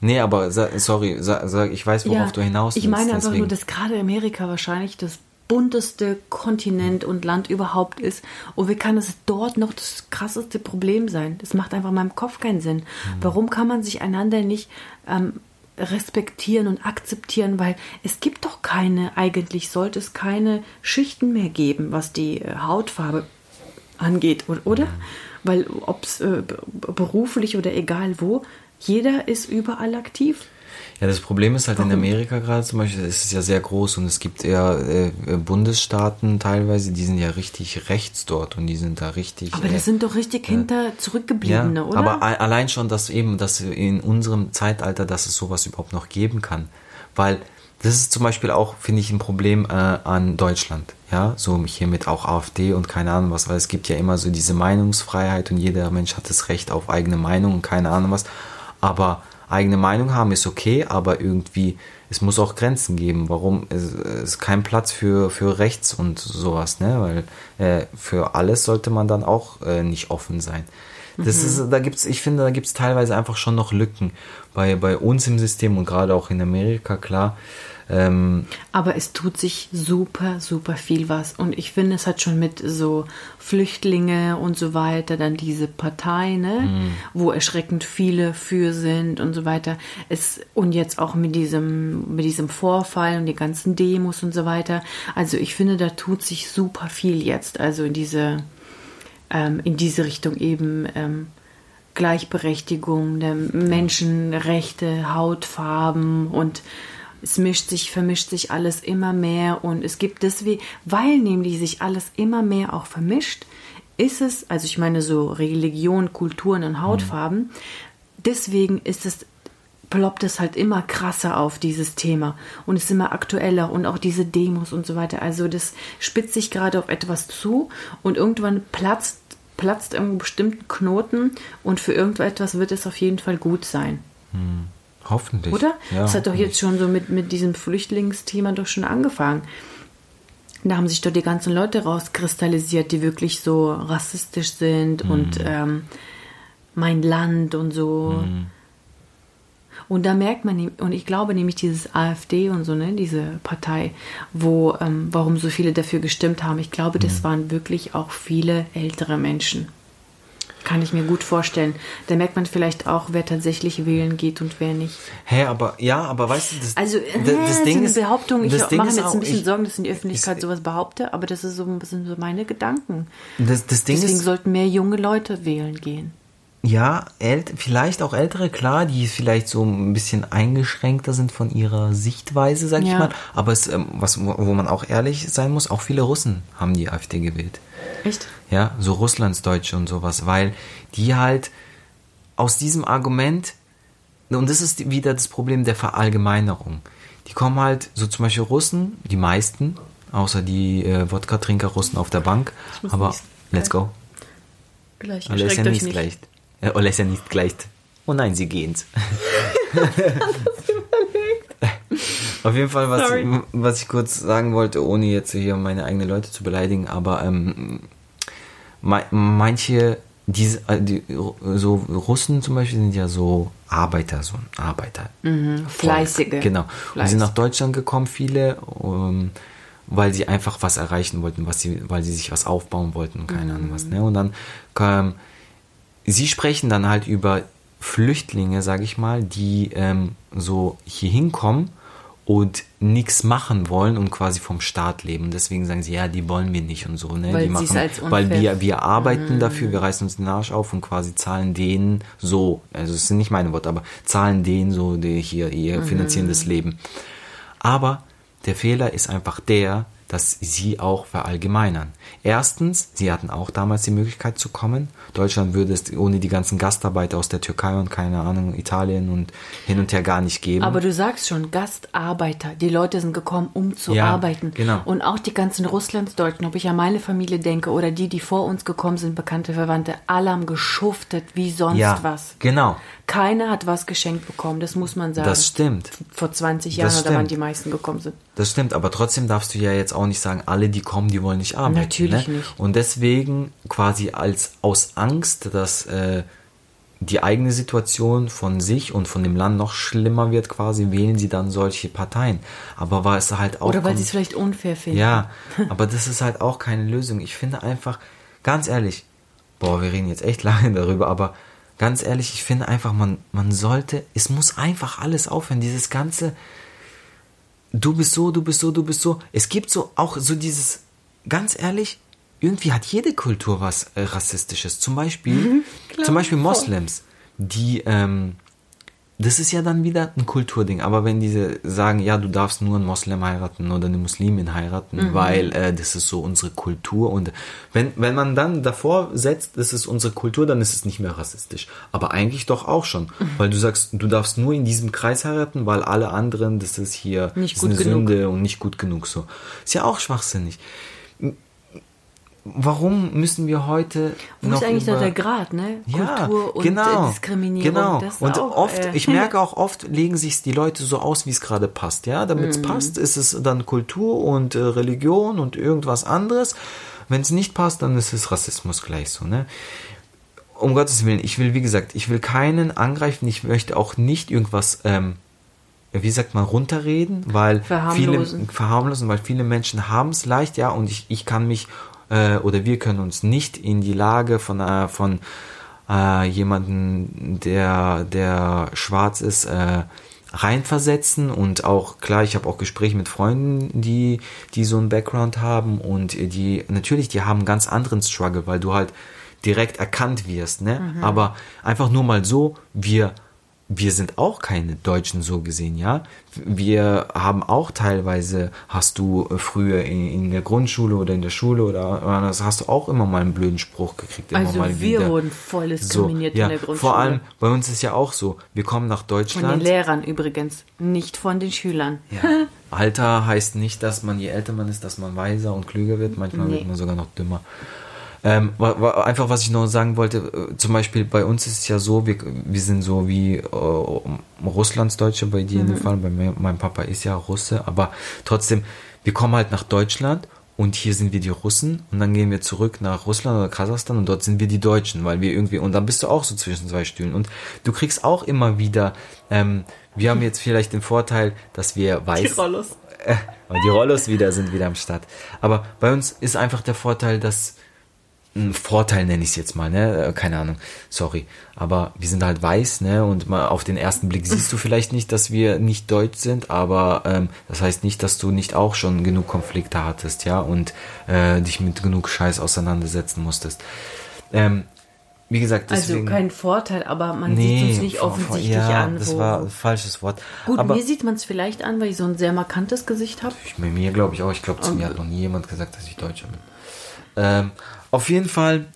Nee, aber sorry, ich weiß, worauf du hinaus willst. Ich meine einfach deswegen. nur, dass gerade Amerika wahrscheinlich das bunteste Kontinent und Land überhaupt ist. Und wie kann es dort noch das krasseste Problem sein? Das macht einfach in meinem Kopf keinen Sinn. Mhm. Warum kann man sich einander nicht ähm, respektieren und akzeptieren? Weil es gibt doch keine, eigentlich sollte es keine Schichten mehr geben, was die äh, Hautfarbe angeht, oder? Weil ob es äh, be- beruflich oder egal wo, jeder ist überall aktiv. Ja, das Problem ist halt in Warum? Amerika gerade zum Beispiel, es ist ja sehr groß und es gibt ja äh, äh, Bundesstaaten teilweise, die sind ja richtig rechts dort und die sind da richtig. Aber äh, das sind doch richtig hinter zurückgebliebene, oder? Aber allein schon, dass eben, dass in unserem Zeitalter, dass es sowas überhaupt noch geben kann. Weil das ist zum Beispiel auch, finde ich, ein Problem äh, an Deutschland. Ja, so hier mit auch AfD und keine Ahnung was, weil es gibt ja immer so diese Meinungsfreiheit und jeder Mensch hat das Recht auf eigene Meinung und keine Ahnung was. Aber eigene Meinung haben ist okay, aber irgendwie, es muss auch Grenzen geben. Warum? Es es ist kein Platz für, für rechts und sowas, ne? Weil äh, für alles sollte man dann auch äh, nicht offen sein. Das ist, da gibt's, ich finde, da gibt's teilweise einfach schon noch Lücken bei, bei uns im System und gerade auch in Amerika, klar. Ähm, Aber es tut sich super, super viel was. Und ich finde, es hat schon mit so Flüchtlinge und so weiter, dann diese Partei, ne, Mhm. wo erschreckend viele für sind und so weiter. Es, und jetzt auch mit diesem, mit diesem Vorfall und die ganzen Demos und so weiter. Also ich finde, da tut sich super viel jetzt. Also in diese, ähm, in diese Richtung eben ähm, Gleichberechtigung der Menschenrechte, Hautfarben und es mischt sich, vermischt sich alles immer mehr und es gibt deswegen, weil nämlich sich alles immer mehr auch vermischt, ist es, also ich meine so Religion, Kulturen und Hautfarben, deswegen ist es ploppt es halt immer krasser auf dieses Thema und ist immer aktueller und auch diese Demos und so weiter. Also das spitzt sich gerade auf etwas zu und irgendwann platzt platzt irgendein bestimmten Knoten und für irgendetwas wird es auf jeden Fall gut sein. Hoffentlich. Oder? Ja, das hat doch jetzt schon so mit, mit diesem Flüchtlingsthema doch schon angefangen. Da haben sich doch die ganzen Leute rauskristallisiert, die wirklich so rassistisch sind Mhm. und ähm, mein Land und so. Mhm. Und da merkt man, und ich glaube nämlich dieses AfD und so, ne, diese Partei, wo, ähm, warum so viele dafür gestimmt haben, ich glaube, Mhm. das waren wirklich auch viele ältere Menschen. Kann ich mir gut vorstellen. Da merkt man vielleicht auch, wer tatsächlich wählen geht und wer nicht. Hä, aber ja, aber weißt du, das, Also, das, das Ding ist Behauptung. Ich mache mir jetzt auch, ein bisschen ich- Sorgen, dass in die Öffentlichkeit ich- sowas behaupte, aber das ist so ein bisschen so meine Gedanken. Das, das Ding Deswegen ist, sollten mehr junge Leute wählen gehen. Ja, vielleicht auch ältere, klar, die vielleicht so ein bisschen eingeschränkter sind von ihrer Sichtweise, sag ich Ja. mal. Aber es, ähm, was, wo man auch ehrlich sein muss, auch viele Russen haben die AfD gewählt. Echt? Ja, so Russlandsdeutsche und sowas, weil die halt aus diesem Argument, und das ist wieder das Problem der Verallgemeinerung. Die kommen halt, so zum Beispiel Russen, die meisten, außer die äh, Wodka-Trinker-Russen auf der Bank, aber niesen. let's go. Gleich. Alles Erschreckt ja nicht. gleich. Äh, alles ja nicht gleich. Oh nein, sie gehen's. Auf jeden Fall, was, Sorry. was ich kurz sagen wollte, ohne jetzt hier meine eigenen Leute zu beleidigen, aber ähm, ma- manche, diese, äh, die, so Russen zum Beispiel sind ja so Arbeiter, so Arbeiter. Mhm, Fleißige. Genau. Und Fleiß. sie sind nach Deutschland gekommen, viele, ähm, weil sie einfach was erreichen wollten, was sie, weil sie sich was aufbauen wollten und keine Ahnung was. Ne? Und dann kam, sie sprechen dann halt über Flüchtlinge, sage ich mal, die ähm, so hier hinkommen und nichts machen wollen und quasi vom Staat leben. Deswegen sagen sie, ja, die wollen wir nicht und so. Ne? Weil die machen, als weil wir, wir arbeiten dafür, wir reißen uns den Arsch auf und quasi zahlen denen so, also es sind nicht meine Worte, aber zahlen denen so die hier ihr finanzierendes Leben. Aber der Fehler ist einfach der, dass sie auch verallgemeinern. Erstens, sie hatten auch damals die Möglichkeit zu kommen. Deutschland würde es ohne die ganzen Gastarbeiter aus der Türkei und keine Ahnung, Italien und hin und her gar nicht geben. Aber du sagst schon, Gastarbeiter. Die Leute sind gekommen, um zu Ja, arbeiten. genau. Und auch die ganzen Russlandsdeutschen, ob ich an meine Familie denke oder die, die vor uns gekommen sind, bekannte Verwandte, alle haben geschuftet wie sonst ja, was. genau. Keiner hat was geschenkt bekommen, das muss man sagen. Das stimmt. Vor 20 Jahren wann stimmt. die meisten gekommen sind. Das stimmt, aber trotzdem darfst du ja jetzt auch nicht sagen, alle, die kommen, die wollen nicht arbeiten. Natürlich ne? nicht. Und deswegen quasi als aus Angst, dass äh, die eigene Situation von sich und von dem Land noch schlimmer wird, quasi wählen sie dann solche Parteien. Aber war es halt auch Oder weil sie es vielleicht unfair finden. ja, aber das ist halt auch keine Lösung. Ich finde einfach, ganz ehrlich, boah, wir reden jetzt echt lange darüber, aber ganz ehrlich, ich finde einfach, man, man sollte, es muss einfach alles aufhören. Dieses ganze, du bist so, du bist so, du bist so. Es gibt so auch so dieses, ganz ehrlich, irgendwie hat jede Kultur was äh, Rassistisches. Zum Beispiel, zum Beispiel. Moslems, die, ähm, das ist ja dann wieder ein Kulturding. Aber wenn diese sagen, ja, du darfst nur einen Moslem heiraten oder eine Muslimin heiraten, weil äh, das ist so unsere Kultur. Und wenn, wenn man dann davor setzt, das ist unsere Kultur, dann ist es nicht mehr rassistisch. Aber eigentlich doch auch schon. Weil du sagst, du darfst nur in diesem Kreis heiraten, weil alle anderen, das ist hier Nicht das ist eine genug. Sünde und nicht gut genug so. Ist ja auch schwachsinnig. Warum müssen wir heute Wo noch ist eigentlich über- der Grad, ne? ja, Kultur und genau, äh, Diskriminierung. Genau. Das ist und auch, oft, äh, ich merke auch oft, legen sich die Leute so aus, wie es gerade passt. Ja, damit es passt, ist es dann Kultur und äh, Religion und irgendwas anderes. Wenn es nicht passt, dann ist es Rassismus gleich so. Ne? Um Gottes Willen, ich will, wie gesagt, ich will keinen angreifen. Ich möchte auch nicht irgendwas ähm, wie sagt man, runterreden, weil Verharmlosen. viele verharmlosen, weil viele Menschen haben es leicht, ja, und ich, ich kann mich äh, oder wir können uns nicht in die Lage von, äh, von äh, jemanden, der, der schwarz ist, äh, reinversetzen. Und auch klar, ich habe auch Gespräche mit Freunden, die die so einen Background haben. Und die natürlich, die haben einen ganz anderen Struggle, weil du halt direkt erkannt wirst, ne? Aber einfach nur mal so, wir wir sind auch keine Deutschen so gesehen, ja. Wir haben auch teilweise, hast du äh, früher in, in der Grundschule oder in der Schule oder das hast du auch immer mal einen blöden Spruch gekriegt. Immer Also mal wir wieder. wurden voll so, diskriminiert ja, in der Grundschule. Vor allem bei uns ist ja auch so, wir kommen nach von den Deutschland. Lehrern übrigens, nicht von den Schülern. Ja. Alter heißt nicht, dass man je älter man ist, dass man weiser und klüger wird. Manchmal Nee. wird man sogar noch dümmer. Ähm, wa- wa- einfach, was ich noch sagen wollte, äh, zum Beispiel bei uns ist es ja so, wir, wir sind so wie äh, Russlandsdeutsche bei dir in dem Fall, bei mir, mein Papa ist ja Russe, aber trotzdem, wir kommen halt nach Deutschland und hier sind wir die Russen und dann gehen wir zurück nach Russland oder Kasachstan und dort sind wir die Deutschen, weil wir irgendwie, und dann bist du auch so zwischen zwei Stühlen und du kriegst auch immer wieder, ähm, wir haben jetzt vielleicht den Vorteil, dass wir weiß, Rollos. äh, und die Rollos wieder sind wieder am Start. Aber bei uns ist einfach der Vorteil, dass ein Vorteil nenne ich es jetzt mal, ne? Äh, Keine Ahnung, sorry. Aber wir sind halt weiß, ne? Und mal auf den ersten Blick siehst du vielleicht nicht, dass wir nicht deutsch sind, aber ähm, das heißt nicht, dass du nicht auch schon genug Konflikte hattest, ja, und äh, dich mit genug Scheiß auseinandersetzen musstest. Ähm, wie gesagt, deswegen. Also kein Vorteil, aber man nee, sieht uns nicht offensichtlich ja, an. das war ein falsches Wort. Gut, aber mir sieht man es vielleicht an, weil ich so ein sehr markantes Gesicht habe. Mir glaube ich auch. Ich glaube, zu mir hat noch nie jemand gesagt, dass ich Deutscher bin. Ähm, auf jeden Fall,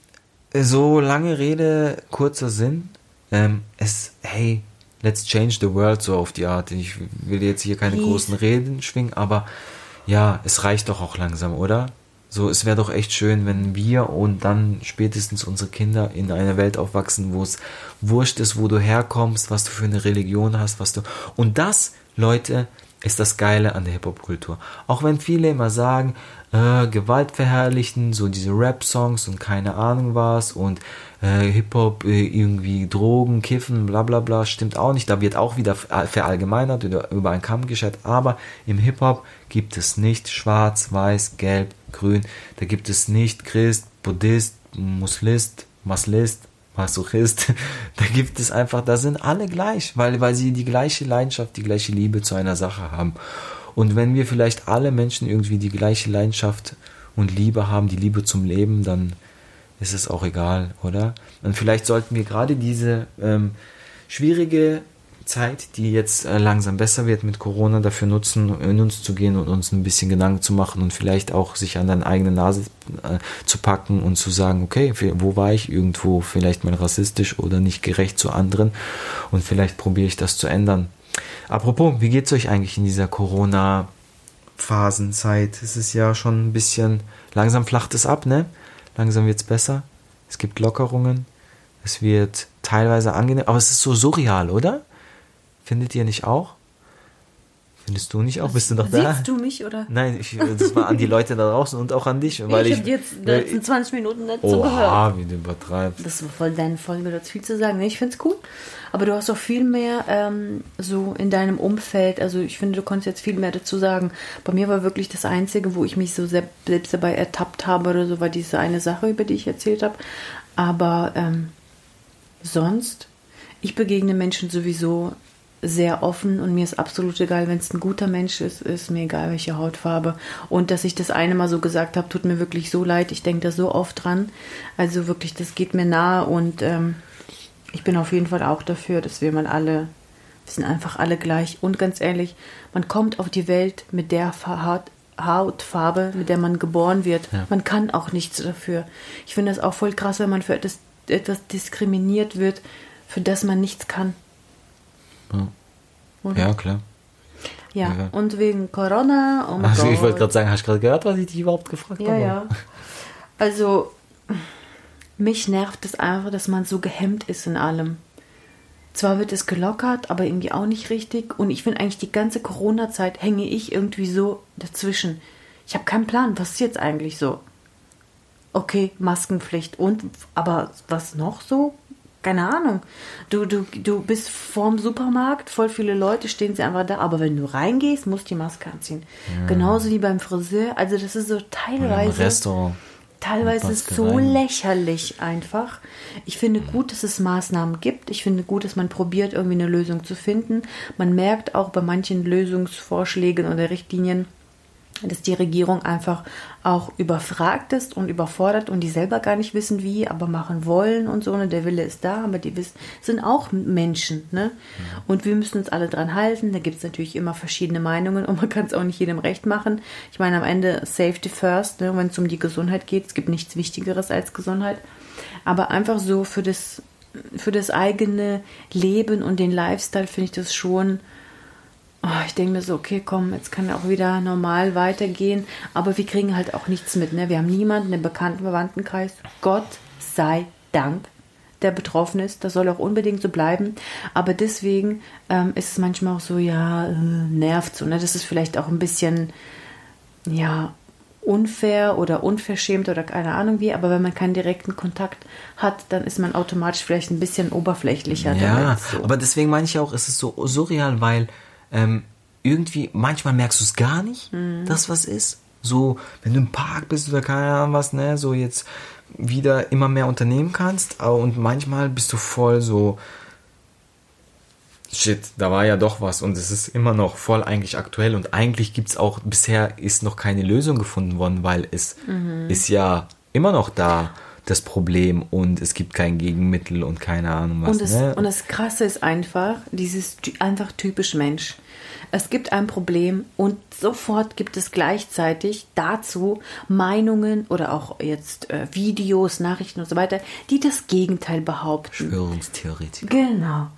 äh, so lange Rede, kurzer Sinn. Ähm, es, hey, let's change the world, so auf die Art. Ich will jetzt hier keine Please. großen Reden schwingen, aber ja, es reicht doch auch langsam, oder? So, es wäre doch echt schön, wenn wir und dann spätestens unsere Kinder in einer Welt aufwachsen, wo es wurscht ist, wo du herkommst, was du für eine Religion hast, was du. Und das, Leute, ist das Geile an der Hip-Hop-Kultur. Auch wenn viele immer sagen, äh, Gewalt verherrlichen, so diese Rap-Songs und keine Ahnung was und äh, Hip-Hop äh, irgendwie Drogen, Kiffen, bla bla bla, stimmt auch nicht. Da wird auch wieder ver- verallgemeinert oder über einen Kamm geschert. Aber im Hip-Hop gibt es nicht schwarz, weiß, gelb, grün. Da gibt es nicht Christ, Buddhist, Muslist, Maslist, Masochist. Da gibt es einfach, da sind alle gleich, weil, weil sie die gleiche Leidenschaft, die gleiche Liebe zu einer Sache haben. Und wenn wir vielleicht alle Menschen irgendwie die gleiche Leidenschaft und Liebe haben, die Liebe zum Leben, dann ist es auch egal, oder? Und vielleicht sollten wir gerade diese ähm, schwierige Zeit, die jetzt äh, langsam besser wird mit Corona, dafür nutzen, in uns zu gehen und uns ein bisschen Gedanken zu machen und vielleicht auch sich an deine eigene Nase äh, zu packen und zu sagen, okay, wo war ich irgendwo vielleicht mal rassistisch oder nicht gerecht zu anderen und vielleicht probiere ich das zu ändern. Apropos, wie geht's euch eigentlich in dieser Corona-Phasenzeit? Es ist ja schon ein bisschen, langsam flacht es ab, ne? Langsam wird's besser. Es gibt Lockerungen. Es wird teilweise angenehm, aber es ist so surreal, oder? Findet ihr nicht auch? Findest du nicht auch? Bist du noch da? Siehst du mich oder? Nein, ich, das war an die Leute da draußen und auch an dich, weil ich ich. habe jetzt die letzten 20 Minuten nicht so gehört. Oha, wie du übertreibst. Das war voll deine Folge, hast viel zu sagen. Ich finde es cool. Aber du hast auch viel mehr ähm, so in deinem Umfeld. Also ich finde, du konntest jetzt viel mehr dazu sagen. Bei mir war wirklich das Einzige, wo ich mich so sel- selbst dabei ertappt habe oder so, war diese eine Sache, über die ich erzählt habe. Aber ähm, sonst, ich begegne Menschen sowieso sehr offen und mir ist absolut egal, wenn es ein guter Mensch ist, ist mir egal, welche Hautfarbe. Und dass ich das eine mal so gesagt habe, tut mir wirklich so leid. Ich denke da so oft dran. Also wirklich, das geht mir nahe und ähm, ich bin auf jeden Fall auch dafür, dass wir mal alle, wir sind einfach alle gleich. Und ganz ehrlich, man kommt auf die Welt mit der Fa- Haut, Hautfarbe, mit der man geboren wird. Ja. Man kann auch nichts dafür. Ich finde das auch voll krass, wenn man für etwas, etwas diskriminiert wird, für das man nichts kann. Ja. Ja, klar. Ja, Ja. und wegen Corona, oh Also, ich wollte gerade sagen, hast du gerade gehört, was ich dich überhaupt gefragt Ja, habe? ja. Also, mich nervt es einfach, dass man so gehemmt ist in allem. Zwar wird es gelockert, aber irgendwie auch nicht richtig. Und ich finde eigentlich, die ganze Corona-Zeit hänge ich irgendwie so dazwischen. Ich habe keinen Plan, was ist jetzt eigentlich so? Okay, Maskenpflicht und, aber was noch so? keine Ahnung. Du, du, du bist vorm Supermarkt, voll viele Leute stehen sie einfach da, aber wenn du reingehst, musst du die Maske anziehen. Ja. Genauso wie beim Friseur. Also das ist so teilweise. Im Restaurant. Teilweise ist es so rein. lächerlich einfach. Ich finde gut, dass es Maßnahmen gibt. Ich finde gut, dass man probiert, irgendwie eine Lösung zu finden. Man merkt auch bei manchen Lösungsvorschlägen oder Richtlinien, dass die Regierung einfach auch überfragt ist und überfordert und die selber gar nicht wissen, wie, aber machen wollen und so. Ne? Der Wille ist da, aber die wissen, sind auch Menschen. Ne? Und wir müssen uns alle dran halten. Da gibt es natürlich immer verschiedene Meinungen und man kann es auch nicht jedem recht machen. Ich meine, am Ende Safety first, ne? wenn es um die Gesundheit geht. Es gibt nichts Wichtigeres als Gesundheit. Aber einfach so für das, für das eigene Leben und den Lifestyle finde ich das schon oh, ich denke mir so, okay, komm, jetzt kann auch wieder normal weitergehen. Aber wir kriegen halt auch nichts mit. Ne? Wir haben niemanden im bekannten Verwandtenkreis, Gott sei Dank, der betroffen ist. Das soll auch unbedingt so bleiben. Aber deswegen ähm, ist es manchmal auch so, ja, äh, nervt so. Ne? Das ist vielleicht auch ein bisschen, ja, unfair oder unverschämt oder keine Ahnung wie, aber wenn man keinen direkten Kontakt hat, dann ist man automatisch vielleicht ein bisschen oberflächlicher. Ja, so. aber deswegen meine ich auch, es ist so surreal, weil ähm, irgendwie, manchmal merkst du es gar nicht, mhm. dass was ist. So, wenn du im Park bist oder keine Ahnung was, ne, so jetzt wieder immer mehr unternehmen kannst, und manchmal bist du voll so, shit, da war ja doch was und es ist immer noch voll eigentlich aktuell und eigentlich gibt es auch, bisher ist noch keine Lösung gefunden worden, weil es mhm. ist ja immer noch da das Problem und es gibt kein Gegenmittel und keine Ahnung was. Und das, ne? und das Krasse ist einfach, dieses einfach typisch Mensch. Es gibt ein Problem und sofort gibt es gleichzeitig dazu Meinungen oder auch jetzt äh, Videos, Nachrichten und so weiter, die das Gegenteil behaupten. Verschwörungstheoretiker. Genau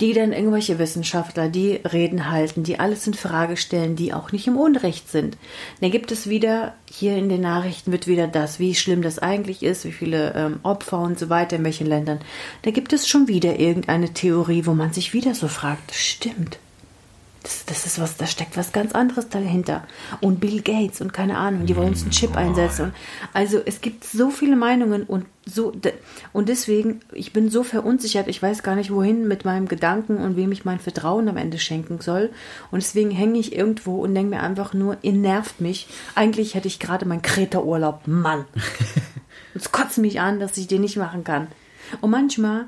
die dann irgendwelche Wissenschaftler, die Reden halten, die alles in Frage stellen, die auch nicht im Unrecht sind. Dann gibt es wieder, hier in den Nachrichten wird wieder das, wie schlimm das eigentlich ist, wie viele ähm, Opfer und so weiter, in welchen Ländern. Da gibt es schon wieder irgendeine Theorie, wo man sich wieder so fragt, stimmt. Das, das ist was, da steckt was ganz anderes dahinter. Und Bill Gates und keine Ahnung, die wollen uns einen Chip einsetzen. also es gibt so viele Meinungen und so und deswegen, ich bin so verunsichert, ich weiß gar nicht, wohin mit meinem Gedanken und wem ich mein Vertrauen am Ende schenken soll. Und deswegen hänge ich irgendwo und denke mir einfach nur, ihr nervt mich. Eigentlich hätte ich gerade meinen Kreta-Urlaub. Mann. Es kotzt mich an, dass ich den nicht machen kann. Und manchmal,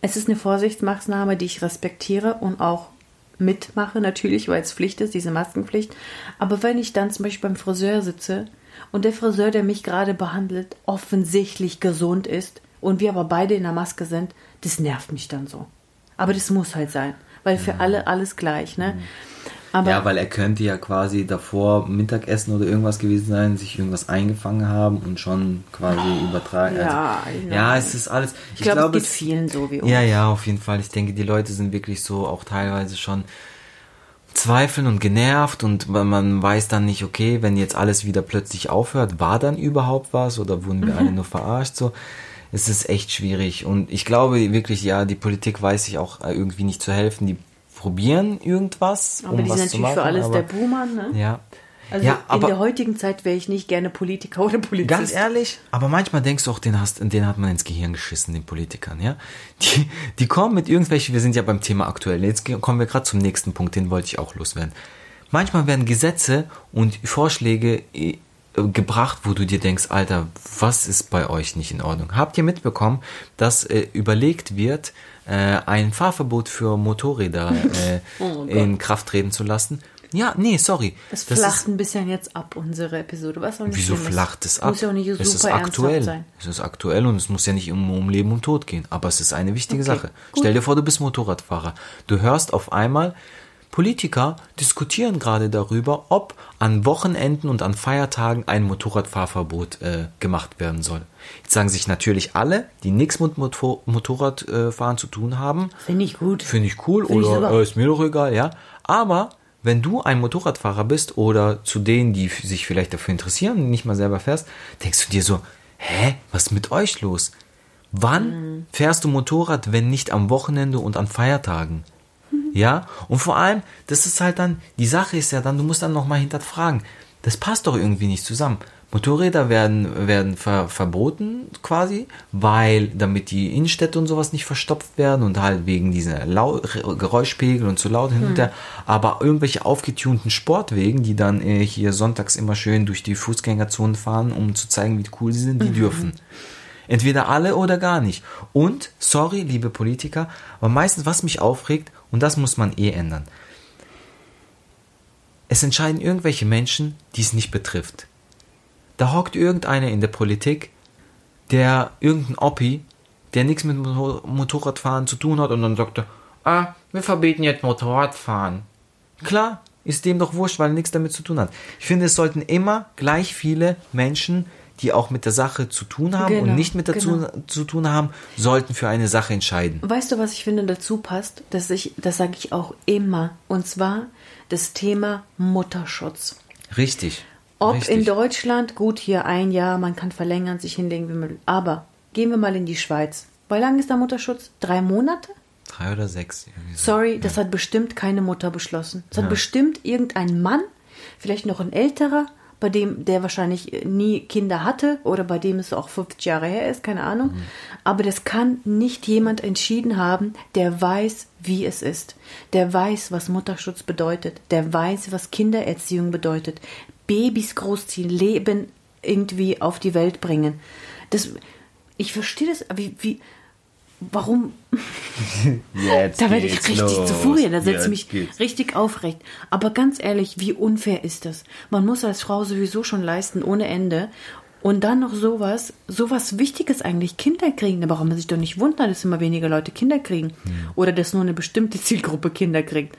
es ist eine Vorsichtsmaßnahme, die ich respektiere und auch mitmache, natürlich, weil es Pflicht ist, diese Maskenpflicht. Aber wenn ich dann zum Beispiel beim Friseur sitze und der Friseur, der mich gerade behandelt, offensichtlich gesund ist und wir aber beide in der Maske sind, das nervt mich dann so. Aber das muss halt sein, weil für alle alles gleich, ne? Mhm. Aber ja, weil er könnte ja quasi davor Mittagessen oder irgendwas gewesen sein, sich irgendwas eingefangen haben und schon quasi übertragen. Ja, also, ja, es ist alles. Ich, ich glaube, glaub, es geht vielen so wie uns. Ja, ja, auf jeden Fall. Ich denke, die Leute sind wirklich so auch teilweise schon zweifeln und genervt und man weiß dann nicht, okay, wenn jetzt alles wieder plötzlich aufhört, war dann überhaupt was oder wurden wir mhm. alle nur verarscht so? Es ist echt schwierig und ich glaube wirklich, ja, die Politik weiß sich auch irgendwie nicht zu helfen. Die probieren irgendwas. Aber um die sind natürlich machen, für alles aber, der Boomer, ne? Ja. Also ja, in der heutigen Zeit wäre ich nicht gerne Politiker oder Polizist. Ganz ehrlich, aber manchmal denkst du auch, den, hast, den hat man ins Gehirn geschissen, den Politikern, ja? Die, die kommen mit irgendwelchen, wir sind ja beim Thema aktuell, jetzt kommen wir gerade zum nächsten Punkt, den wollte ich auch loswerden. Manchmal werden Gesetze und Vorschläge äh, gebracht, wo du dir denkst, Alter, was ist bei euch nicht in Ordnung? Habt ihr mitbekommen, dass äh, überlegt wird, ein Fahrverbot für Motorräder äh, oh in Kraft treten zu lassen. Ja, nee, sorry. Es das flacht ist, ein bisschen jetzt ab, unsere Episode. Was auch nicht Wieso flacht es ab? Muss ja auch nicht super es ist aktuell. Sein. Es ist aktuell und es muss ja nicht um, um Leben und Tod gehen. Aber es ist eine wichtige okay, Sache. Gut. Stell dir vor, du bist Motorradfahrer. Du hörst auf einmal, Politiker diskutieren gerade darüber, ob an Wochenenden und an Feiertagen ein Motorradfahrverbot äh, gemacht werden soll. Jetzt sagen sich natürlich alle, die nichts mit Motor Motorradfahren zu tun haben. Finde ich gut. Finde ich cool Find oder ich äh, ist mir doch egal, ja. Aber wenn du ein Motorradfahrer bist oder zu denen, die sich vielleicht dafür interessieren und nicht mal selber fährst, denkst du dir so, hä, was ist mit euch los? Wann mhm. fährst du Motorrad, wenn nicht am Wochenende und an Feiertagen? Ja, und vor allem, das ist halt dann, die Sache ist ja dann, du musst dann nochmal hinterfragen, das passt doch irgendwie nicht zusammen. Motorräder werden, werden ver, verboten quasi, weil damit die Innenstädte und sowas nicht verstopft werden und halt wegen dieser Lau Geräuschpegel und zu laut hin und her. Aber irgendwelche aufgetunten Sportwegen, die dann äh, hier sonntags immer schön durch die Fußgängerzonen fahren, um zu zeigen, wie cool sie sind, die dürfen. Entweder alle oder gar nicht. Und, sorry, liebe Politiker, aber meistens, was mich aufregt, und das muss man eh ändern. Es entscheiden irgendwelche Menschen, die es nicht betrifft. Da hockt irgendeiner in der Politik, der irgendein Oppi, der nichts mit Motor Motorradfahren zu tun hat, und dann sagt er, ah, wir verbieten jetzt Motorradfahren. Klar, ist dem doch wurscht, weil er nichts damit zu tun hat. Ich finde, es sollten immer gleich viele Menschen, die auch mit der Sache zu tun haben Genau, und nicht mit dazu genau. zu tun haben, sollten für eine Sache entscheiden. Weißt du, was ich finde dazu passt? Dass ich, das sage ich auch immer. Und zwar das Thema Mutterschutz. Richtig. Ob Richtig. in Deutschland, gut, hier ein Jahr, man kann verlängern, sich hinlegen, wie man will. Aber gehen wir mal in die Schweiz. Wie lange ist der Mutterschutz? Drei Monate? Drei oder sechs. so. Sorry, das hat bestimmt keine Mutter beschlossen. Das hat bestimmt irgendein Mann, vielleicht noch ein älterer, bei dem der wahrscheinlich nie Kinder hatte oder bei dem es auch 50 Jahre her ist, keine Ahnung. Aber das kann nicht jemand entschieden haben, der weiß, wie es ist. Der weiß, was Mutterschutz bedeutet. Der weiß, was Kindererziehung bedeutet. Babys großziehen, Leben irgendwie auf die Welt bringen. Das, ich verstehe das, wie, wie, warum Jetzt da werde ich richtig los. zu Furie, da setze ich mich geht's. richtig aufrecht. Aber ganz ehrlich, wie unfair ist das? Man muss als Frau sowieso schon leisten ohne Ende. Und dann noch sowas, sowas Wichtiges eigentlich, Kinder kriegen. Da braucht man sich doch nicht wundern, dass immer weniger Leute Kinder kriegen. Hm. Oder dass nur eine bestimmte Zielgruppe Kinder kriegt.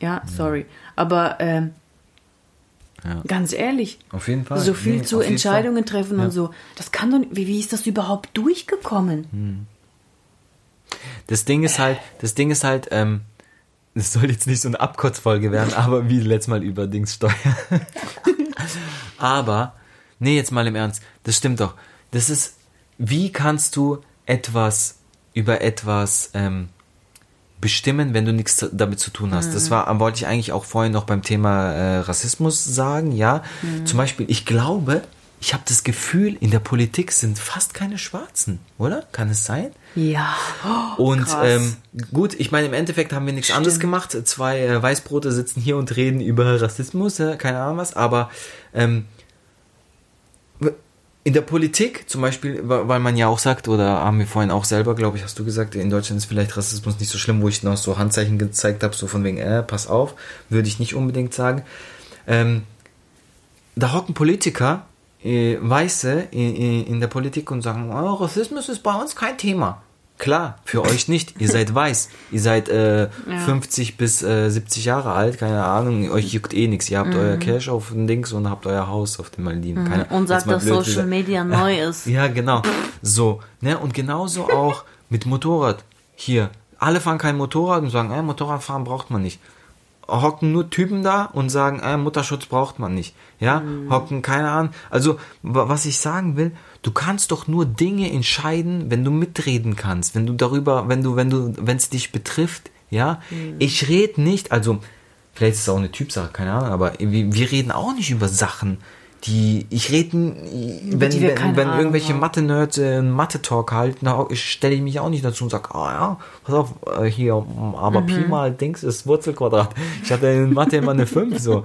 Ja, sorry. Aber ähm, Ja. ganz ehrlich, Auf jeden Fall. so viel Nee, zu Entscheidungen treffen Ja. und so. Das kann doch, wie, wie ist das überhaupt durchgekommen? Das Ding ist halt, das Ding ist halt, ähm, das soll jetzt nicht so eine Abkurzfolge werden, aber wie letztes Mal über Dings Steuer. aber, nee, jetzt mal im Ernst, das stimmt doch. Das ist, wie kannst du etwas über etwas ähm, bestimmen, wenn du nichts damit zu tun hast? Das war, wollte ich eigentlich auch vorhin noch beim Thema äh, Rassismus sagen, ja. Zum Beispiel, ich glaube, ich habe das Gefühl, in der Politik sind fast keine Schwarzen, oder? Kann es sein? Ja. Und Krass. ähm, gut, ich meine, im Endeffekt haben wir nichts anderes gemacht. Zwei äh, Weißbrote sitzen hier und reden über Rassismus, ja, keine Ahnung was, aber ähm, in der Politik zum Beispiel, weil man ja auch sagt, oder haben wir vorhin auch selber, glaube ich, hast du gesagt, in Deutschland ist vielleicht Rassismus nicht so schlimm, wo ich noch so Handzeichen gezeigt habe, so von wegen, äh, pass auf, würde ich nicht unbedingt sagen. Ähm, da hocken Politiker, äh, Weiße in, in, der Politik und sagen, oh, Rassismus ist bei uns kein Thema. Klar, für euch nicht. Ihr seid weiß. Ihr seid äh, 50 bis äh, 70 Jahre alt, keine Ahnung. Euch juckt eh nichts. Ihr habt euer Cash auf den Dings und habt euer Haus auf den Maldiven. Keine, Und sagt, dass Social gesagt. Media neu ist. Ja, genau. So, ne? Und genauso auch mit Motorrad. Hier, alle fahren kein Motorrad und sagen, äh, Motorradfahren braucht man nicht. Hocken nur Typen da und sagen, äh, Mutterschutz braucht man nicht. Ja, hocken keine Ahnung. Also, wa- was ich sagen will, du kannst doch nur Dinge entscheiden, wenn du mitreden kannst, wenn du darüber, wenn du, wenn du, wenn es dich betrifft, ja. Ich rede nicht, also, vielleicht ist es auch eine Typsache, keine Ahnung, aber wir, wir reden auch nicht über Sachen, die, ich rede, wenn, die wenn, wenn Ahnung irgendwelche. Mathe-Nerds äh, einen Mathe-Talk halten, da stelle ich mich auch nicht dazu und sage, ah ja, pass auf, äh, hier, aber Pi Mhm. mal Dings ist Wurzelquadrat. Ich hatte in Mathe immer eine 5, so.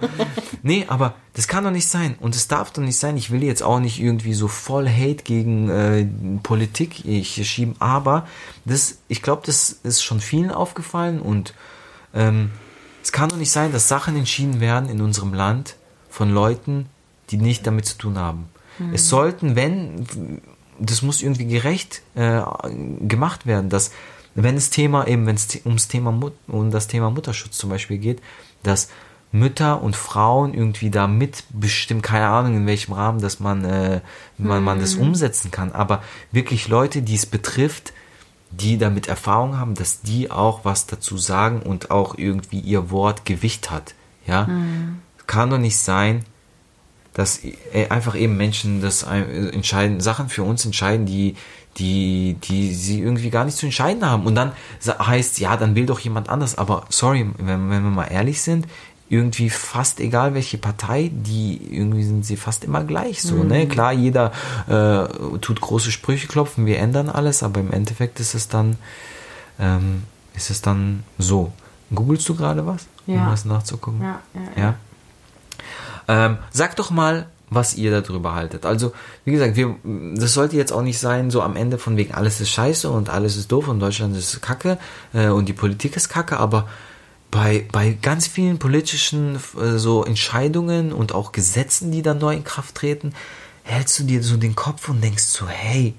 Nee, aber das kann doch nicht sein. Und es darf doch nicht sein. Ich will jetzt auch nicht irgendwie so voll Hate gegen äh, Politik ich schieben, aber das, ich glaube, das ist schon vielen aufgefallen und ähm, es kann doch nicht sein, dass Sachen entschieden werden in unserem Land von Leuten, die nicht damit zu tun haben. Es sollten, wenn, das muss irgendwie gerecht äh, gemacht werden, dass wenn es Thema eben, wenn es ums Thema Mut, um das Thema Mutterschutz zum Beispiel geht, dass Mütter und Frauen irgendwie da mitbestimmen, keine Ahnung in welchem Rahmen, dass man, äh, man, man das umsetzen kann, aber wirklich Leute, die es betrifft, die damit Erfahrung haben, dass die auch was dazu sagen und auch irgendwie ihr Wort Gewicht hat. Ja, kann doch nicht sein, dass äh, einfach eben Menschen das entscheiden, Sachen für uns entscheiden, die, die, die sie irgendwie gar nicht zu entscheiden haben. Und dann heißt, ja, dann will doch jemand anders. Aber sorry, wenn, wenn wir mal ehrlich sind, irgendwie fast egal welche Partei, die irgendwie sind sie fast immer gleich so, ne? Klar, jeder äh, tut große Sprüche klopfen, wir ändern alles, aber im Endeffekt ist es dann, ähm, ist es dann so. Googlest du gerade was? Ja. Um was nachzugucken? Ja, ja, ja. Ähm, sag doch mal, was ihr darüber haltet. Also, wie gesagt, wir, das sollte jetzt auch nicht sein, so am Ende von wegen alles ist scheiße und alles ist doof und Deutschland ist kacke äh, und die Politik ist kacke, aber bei, bei ganz vielen politischen äh, so Entscheidungen und auch Gesetzen, die dann neu in Kraft treten, hältst du dir so den Kopf und denkst so, hey,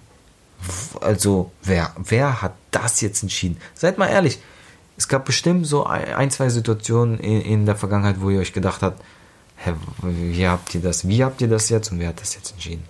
also wer, wer hat das jetzt entschieden? Seid mal ehrlich, es gab bestimmt so ein, ein, zwei Situationen in, in der Vergangenheit, wo ihr euch gedacht habt, hä, wie habt ihr das, wie habt ihr das jetzt und wer hat das jetzt entschieden?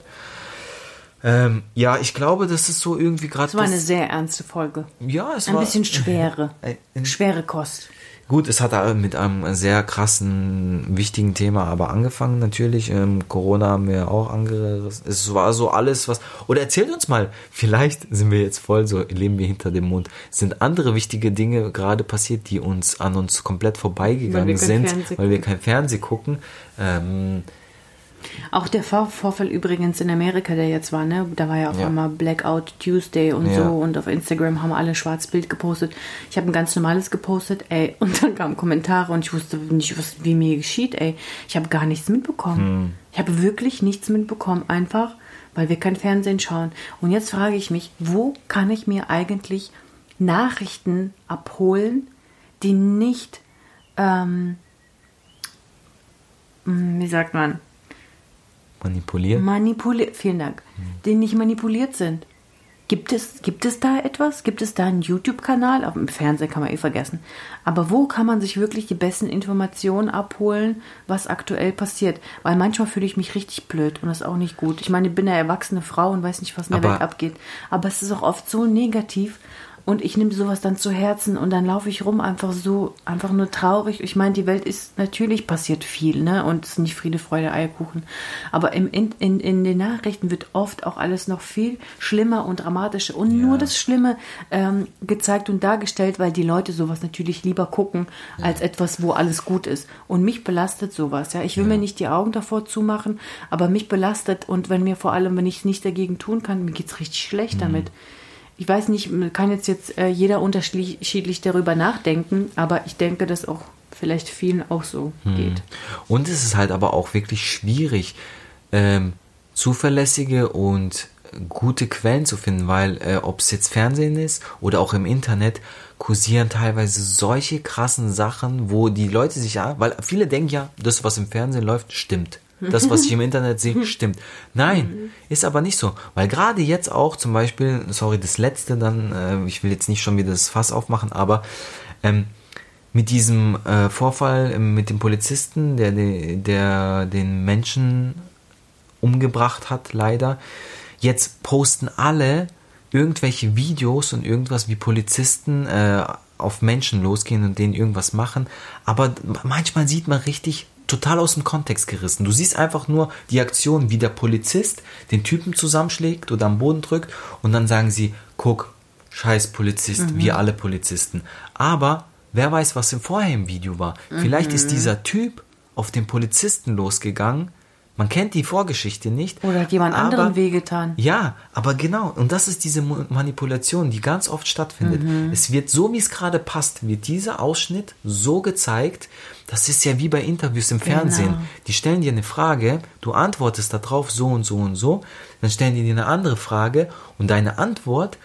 Ähm, ja, ich glaube, das ist so irgendwie gerade. Das war eine sehr ernste Folge. ja, es Ein war bisschen schwere. Äh, äh, Schwere Kost. Gut, es hat äh, mit einem sehr krassen, wichtigen Thema aber angefangen natürlich. Ähm, Corona haben wir auch angerissen. Es war so alles, was. Oder erzählt uns mal, vielleicht sind wir jetzt voll so, leben wir hinter dem Mond. Sind andere wichtige Dinge gerade passiert, die uns an uns komplett Weil vorbeigegangen kein sind, weil wir kein Fernsehen gucken. Ähm, Auch der Vor Vorfall übrigens in Amerika, der jetzt war, ne? Da war ja auf Ja. einmal Blackout Tuesday und Ja. so und auf Instagram haben alle ein schwarzes Bild gepostet. Ich habe ein ganz normales gepostet, ey, und dann kamen Kommentare und ich wusste nicht, was wie mir geschieht, ey. Ich habe gar nichts mitbekommen. Ich habe wirklich nichts mitbekommen, einfach weil wir kein Fernsehen schauen. Und jetzt frage ich mich, wo kann ich mir eigentlich Nachrichten abholen, die nicht, ähm, hm, wie sagt man, manipulieren. manipuliert, vielen Dank, die nicht manipuliert sind. Gibt es, gibt es da etwas? Gibt es da einen YouTube-Kanal? Auf dem Fernsehen kann man eh vergessen. Aber wo kann man sich wirklich die besten Informationen abholen, was aktuell passiert? Weil manchmal fühle ich mich richtig blöd und das ist auch nicht gut. Ich meine, ich bin eine erwachsene Frau und weiß nicht, was in der Aber- Welt abgeht. Aber es ist auch oft so negativ und ich nehme sowas dann zu Herzen und dann laufe ich rum einfach so, einfach nur traurig. Ich meine, die Welt ist, natürlich passiert viel, ne? Und es ist nicht Friede, Freude, Eierkuchen. Aber im, in, in, in den Nachrichten wird oft auch alles noch viel schlimmer und dramatischer und nur das Schlimme ähm, gezeigt und dargestellt, weil die Leute sowas natürlich lieber gucken, als etwas, wo alles gut ist. Und mich belastet sowas, ja. Ich will mir nicht die Augen davor zumachen, aber mich belastet und wenn mir vor allem, wenn ich es nicht dagegen tun kann, mir geht's richtig schlecht damit. Ich weiß nicht, kann jetzt jetzt äh, jeder unterschiedlich darüber nachdenken, aber ich denke, dass auch vielleicht vielen auch so geht. Und es ist halt aber auch wirklich schwierig, ähm, zuverlässige und gute Quellen zu finden, weil äh, ob es jetzt Fernsehen ist oder auch im Internet, kursieren teilweise solche krassen Sachen, wo die Leute sich ja, weil viele denken ja, das, was im Fernsehen läuft, stimmt. Das, was ich im Internet sehe, stimmt. Nein, ist aber nicht so. Weil gerade jetzt auch zum Beispiel, sorry, das letzte dann, äh, ich will jetzt nicht schon wieder das Fass aufmachen, aber ähm, mit diesem äh, Vorfall ähm, mit dem Polizisten, der, der, der den Menschen umgebracht hat, leider. Jetzt posten alle irgendwelche Videos und irgendwas wie Polizisten äh, auf Menschen losgehen und denen irgendwas machen. Aber manchmal sieht man richtig total aus dem Kontext gerissen. Du siehst einfach nur die Aktion, wie der Polizist den Typen zusammenschlägt oder am Boden drückt und dann sagen sie, guck, scheiß Polizist, wir alle Polizisten. Aber wer weiß, was im vorher im Video war. Vielleicht ist dieser Typ auf den Polizisten losgegangen. Man kennt die Vorgeschichte nicht. Oder hat jemand aber- anderen wehgetan. ja, aber genau. Und das ist diese Manipulation, die ganz oft stattfindet. Es wird so, wie es gerade passt, wird dieser Ausschnitt so gezeigt. Das ist ja wie bei Interviews im Fernsehen. Die stellen dir eine Frage, du antwortest darauf so und so und so. Dann stellen die dir eine andere Frage und deine Antwort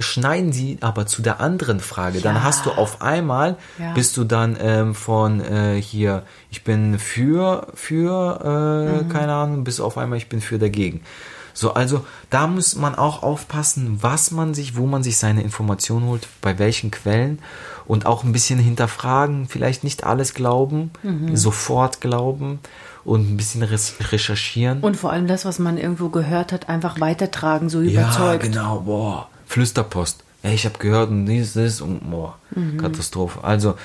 schneiden sie aber zu der anderen Frage. Dann Ja. hast du auf einmal, Ja. bist du dann ähm, von äh, hier, ich bin für, für, äh, keine Ahnung, bis auf einmal, ich bin für dagegen. So, also da muss man auch aufpassen, was man sich, wo man sich seine Informationen holt, bei welchen Quellen und auch ein bisschen hinterfragen, vielleicht nicht alles glauben, sofort glauben und ein bisschen recherchieren. Und vor allem das, was man irgendwo gehört hat, einfach weitertragen, so überzeugt. Ja, genau, boah. Flüsterpost. Ey, ich habe gehört und dies, das und boah, Mhm. Katastrophe. Also,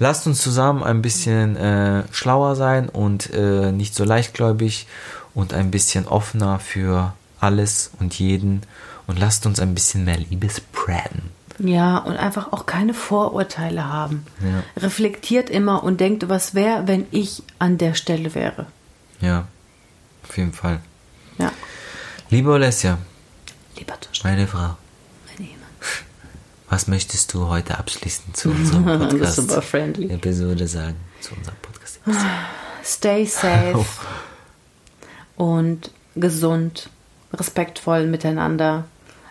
lasst uns zusammen ein bisschen äh, schlauer sein und äh, nicht so leichtgläubig und ein bisschen offener für alles und jeden und lasst uns ein bisschen mehr Liebe spreaden. Ja, und einfach auch keine Vorurteile haben. Ja. Reflektiert immer und denkt, was wäre, wenn ich an der Stelle wäre. Ja, auf jeden Fall. Ja. Liebe Alessia, Lieber Thorsten, meine Frau. Was möchtest du heute abschließend zu unserem Podcast super friendly. Episode sagen? Zu unserem Podcast. Stay safe und gesund, respektvoll miteinander.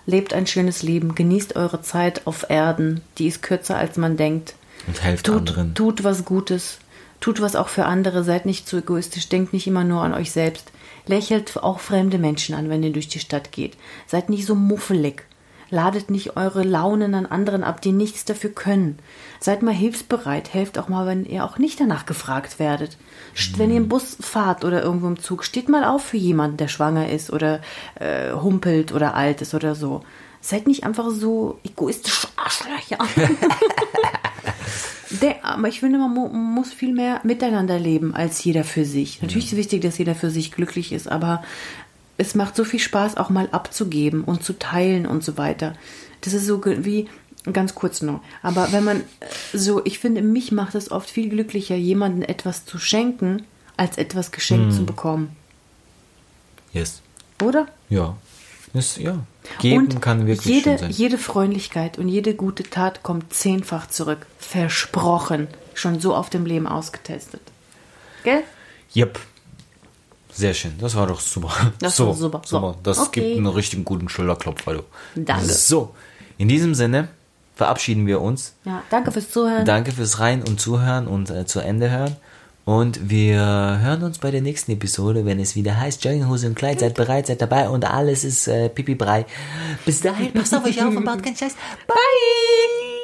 Lebt ein schönes Leben, genießt eure Zeit auf Erden, die ist kürzer als man denkt. Und helft Tut, anderen. tut was Gutes, tut was auch für andere, seid nicht zu egoistisch, denkt nicht immer nur an euch selbst. Lächelt auch fremde Menschen an, wenn ihr durch die Stadt geht. Seid nicht so muffelig. Ladet nicht eure Launen an anderen ab, die nichts dafür können. Seid mal hilfsbereit. Helft auch mal, wenn ihr auch nicht danach gefragt werdet. St- Wenn ihr im Bus fahrt oder irgendwo im Zug, steht mal auf für jemanden, der schwanger ist oder äh, humpelt oder alt ist oder so. Seid nicht einfach so egoistisch Arschlöcher. Der, aber ich finde, man mu muss viel mehr miteinander leben als jeder für sich. Natürlich ist es wichtig, dass jeder für sich glücklich ist, aber es macht so viel Spaß, auch mal abzugeben und zu teilen und so weiter. Das ist so wie, ganz kurz noch, aber wenn man äh, so, ich finde, mich macht es oft viel glücklicher, jemandem etwas zu schenken, als etwas geschenkt zu bekommen. Yes. Oder? Ja. Ist, ja. Geben und kann wirklich jede, schön sein. jede Freundlichkeit und jede gute Tat kommt zehnfach zurück. Versprochen. Schon so auf dem Leben ausgetestet. Gell? Yep. Sehr schön. Das war doch super. Das so, war super. So. Das Okay. gibt einen richtig guten Schulterklopfer, du. Danke. So. In diesem Sinne verabschieden wir uns. Ja, danke fürs Zuhören. Danke fürs Rein und Zuhören und äh, zu Ende hören. Und wir hören uns bei der nächsten Episode, wenn es wieder heißt Jogginghose und Kleid. Seid bereit, seid dabei und alles ist äh, pipi brei. Bis dahin, passt auf euch auf und baut keinen Scheiß. Bye!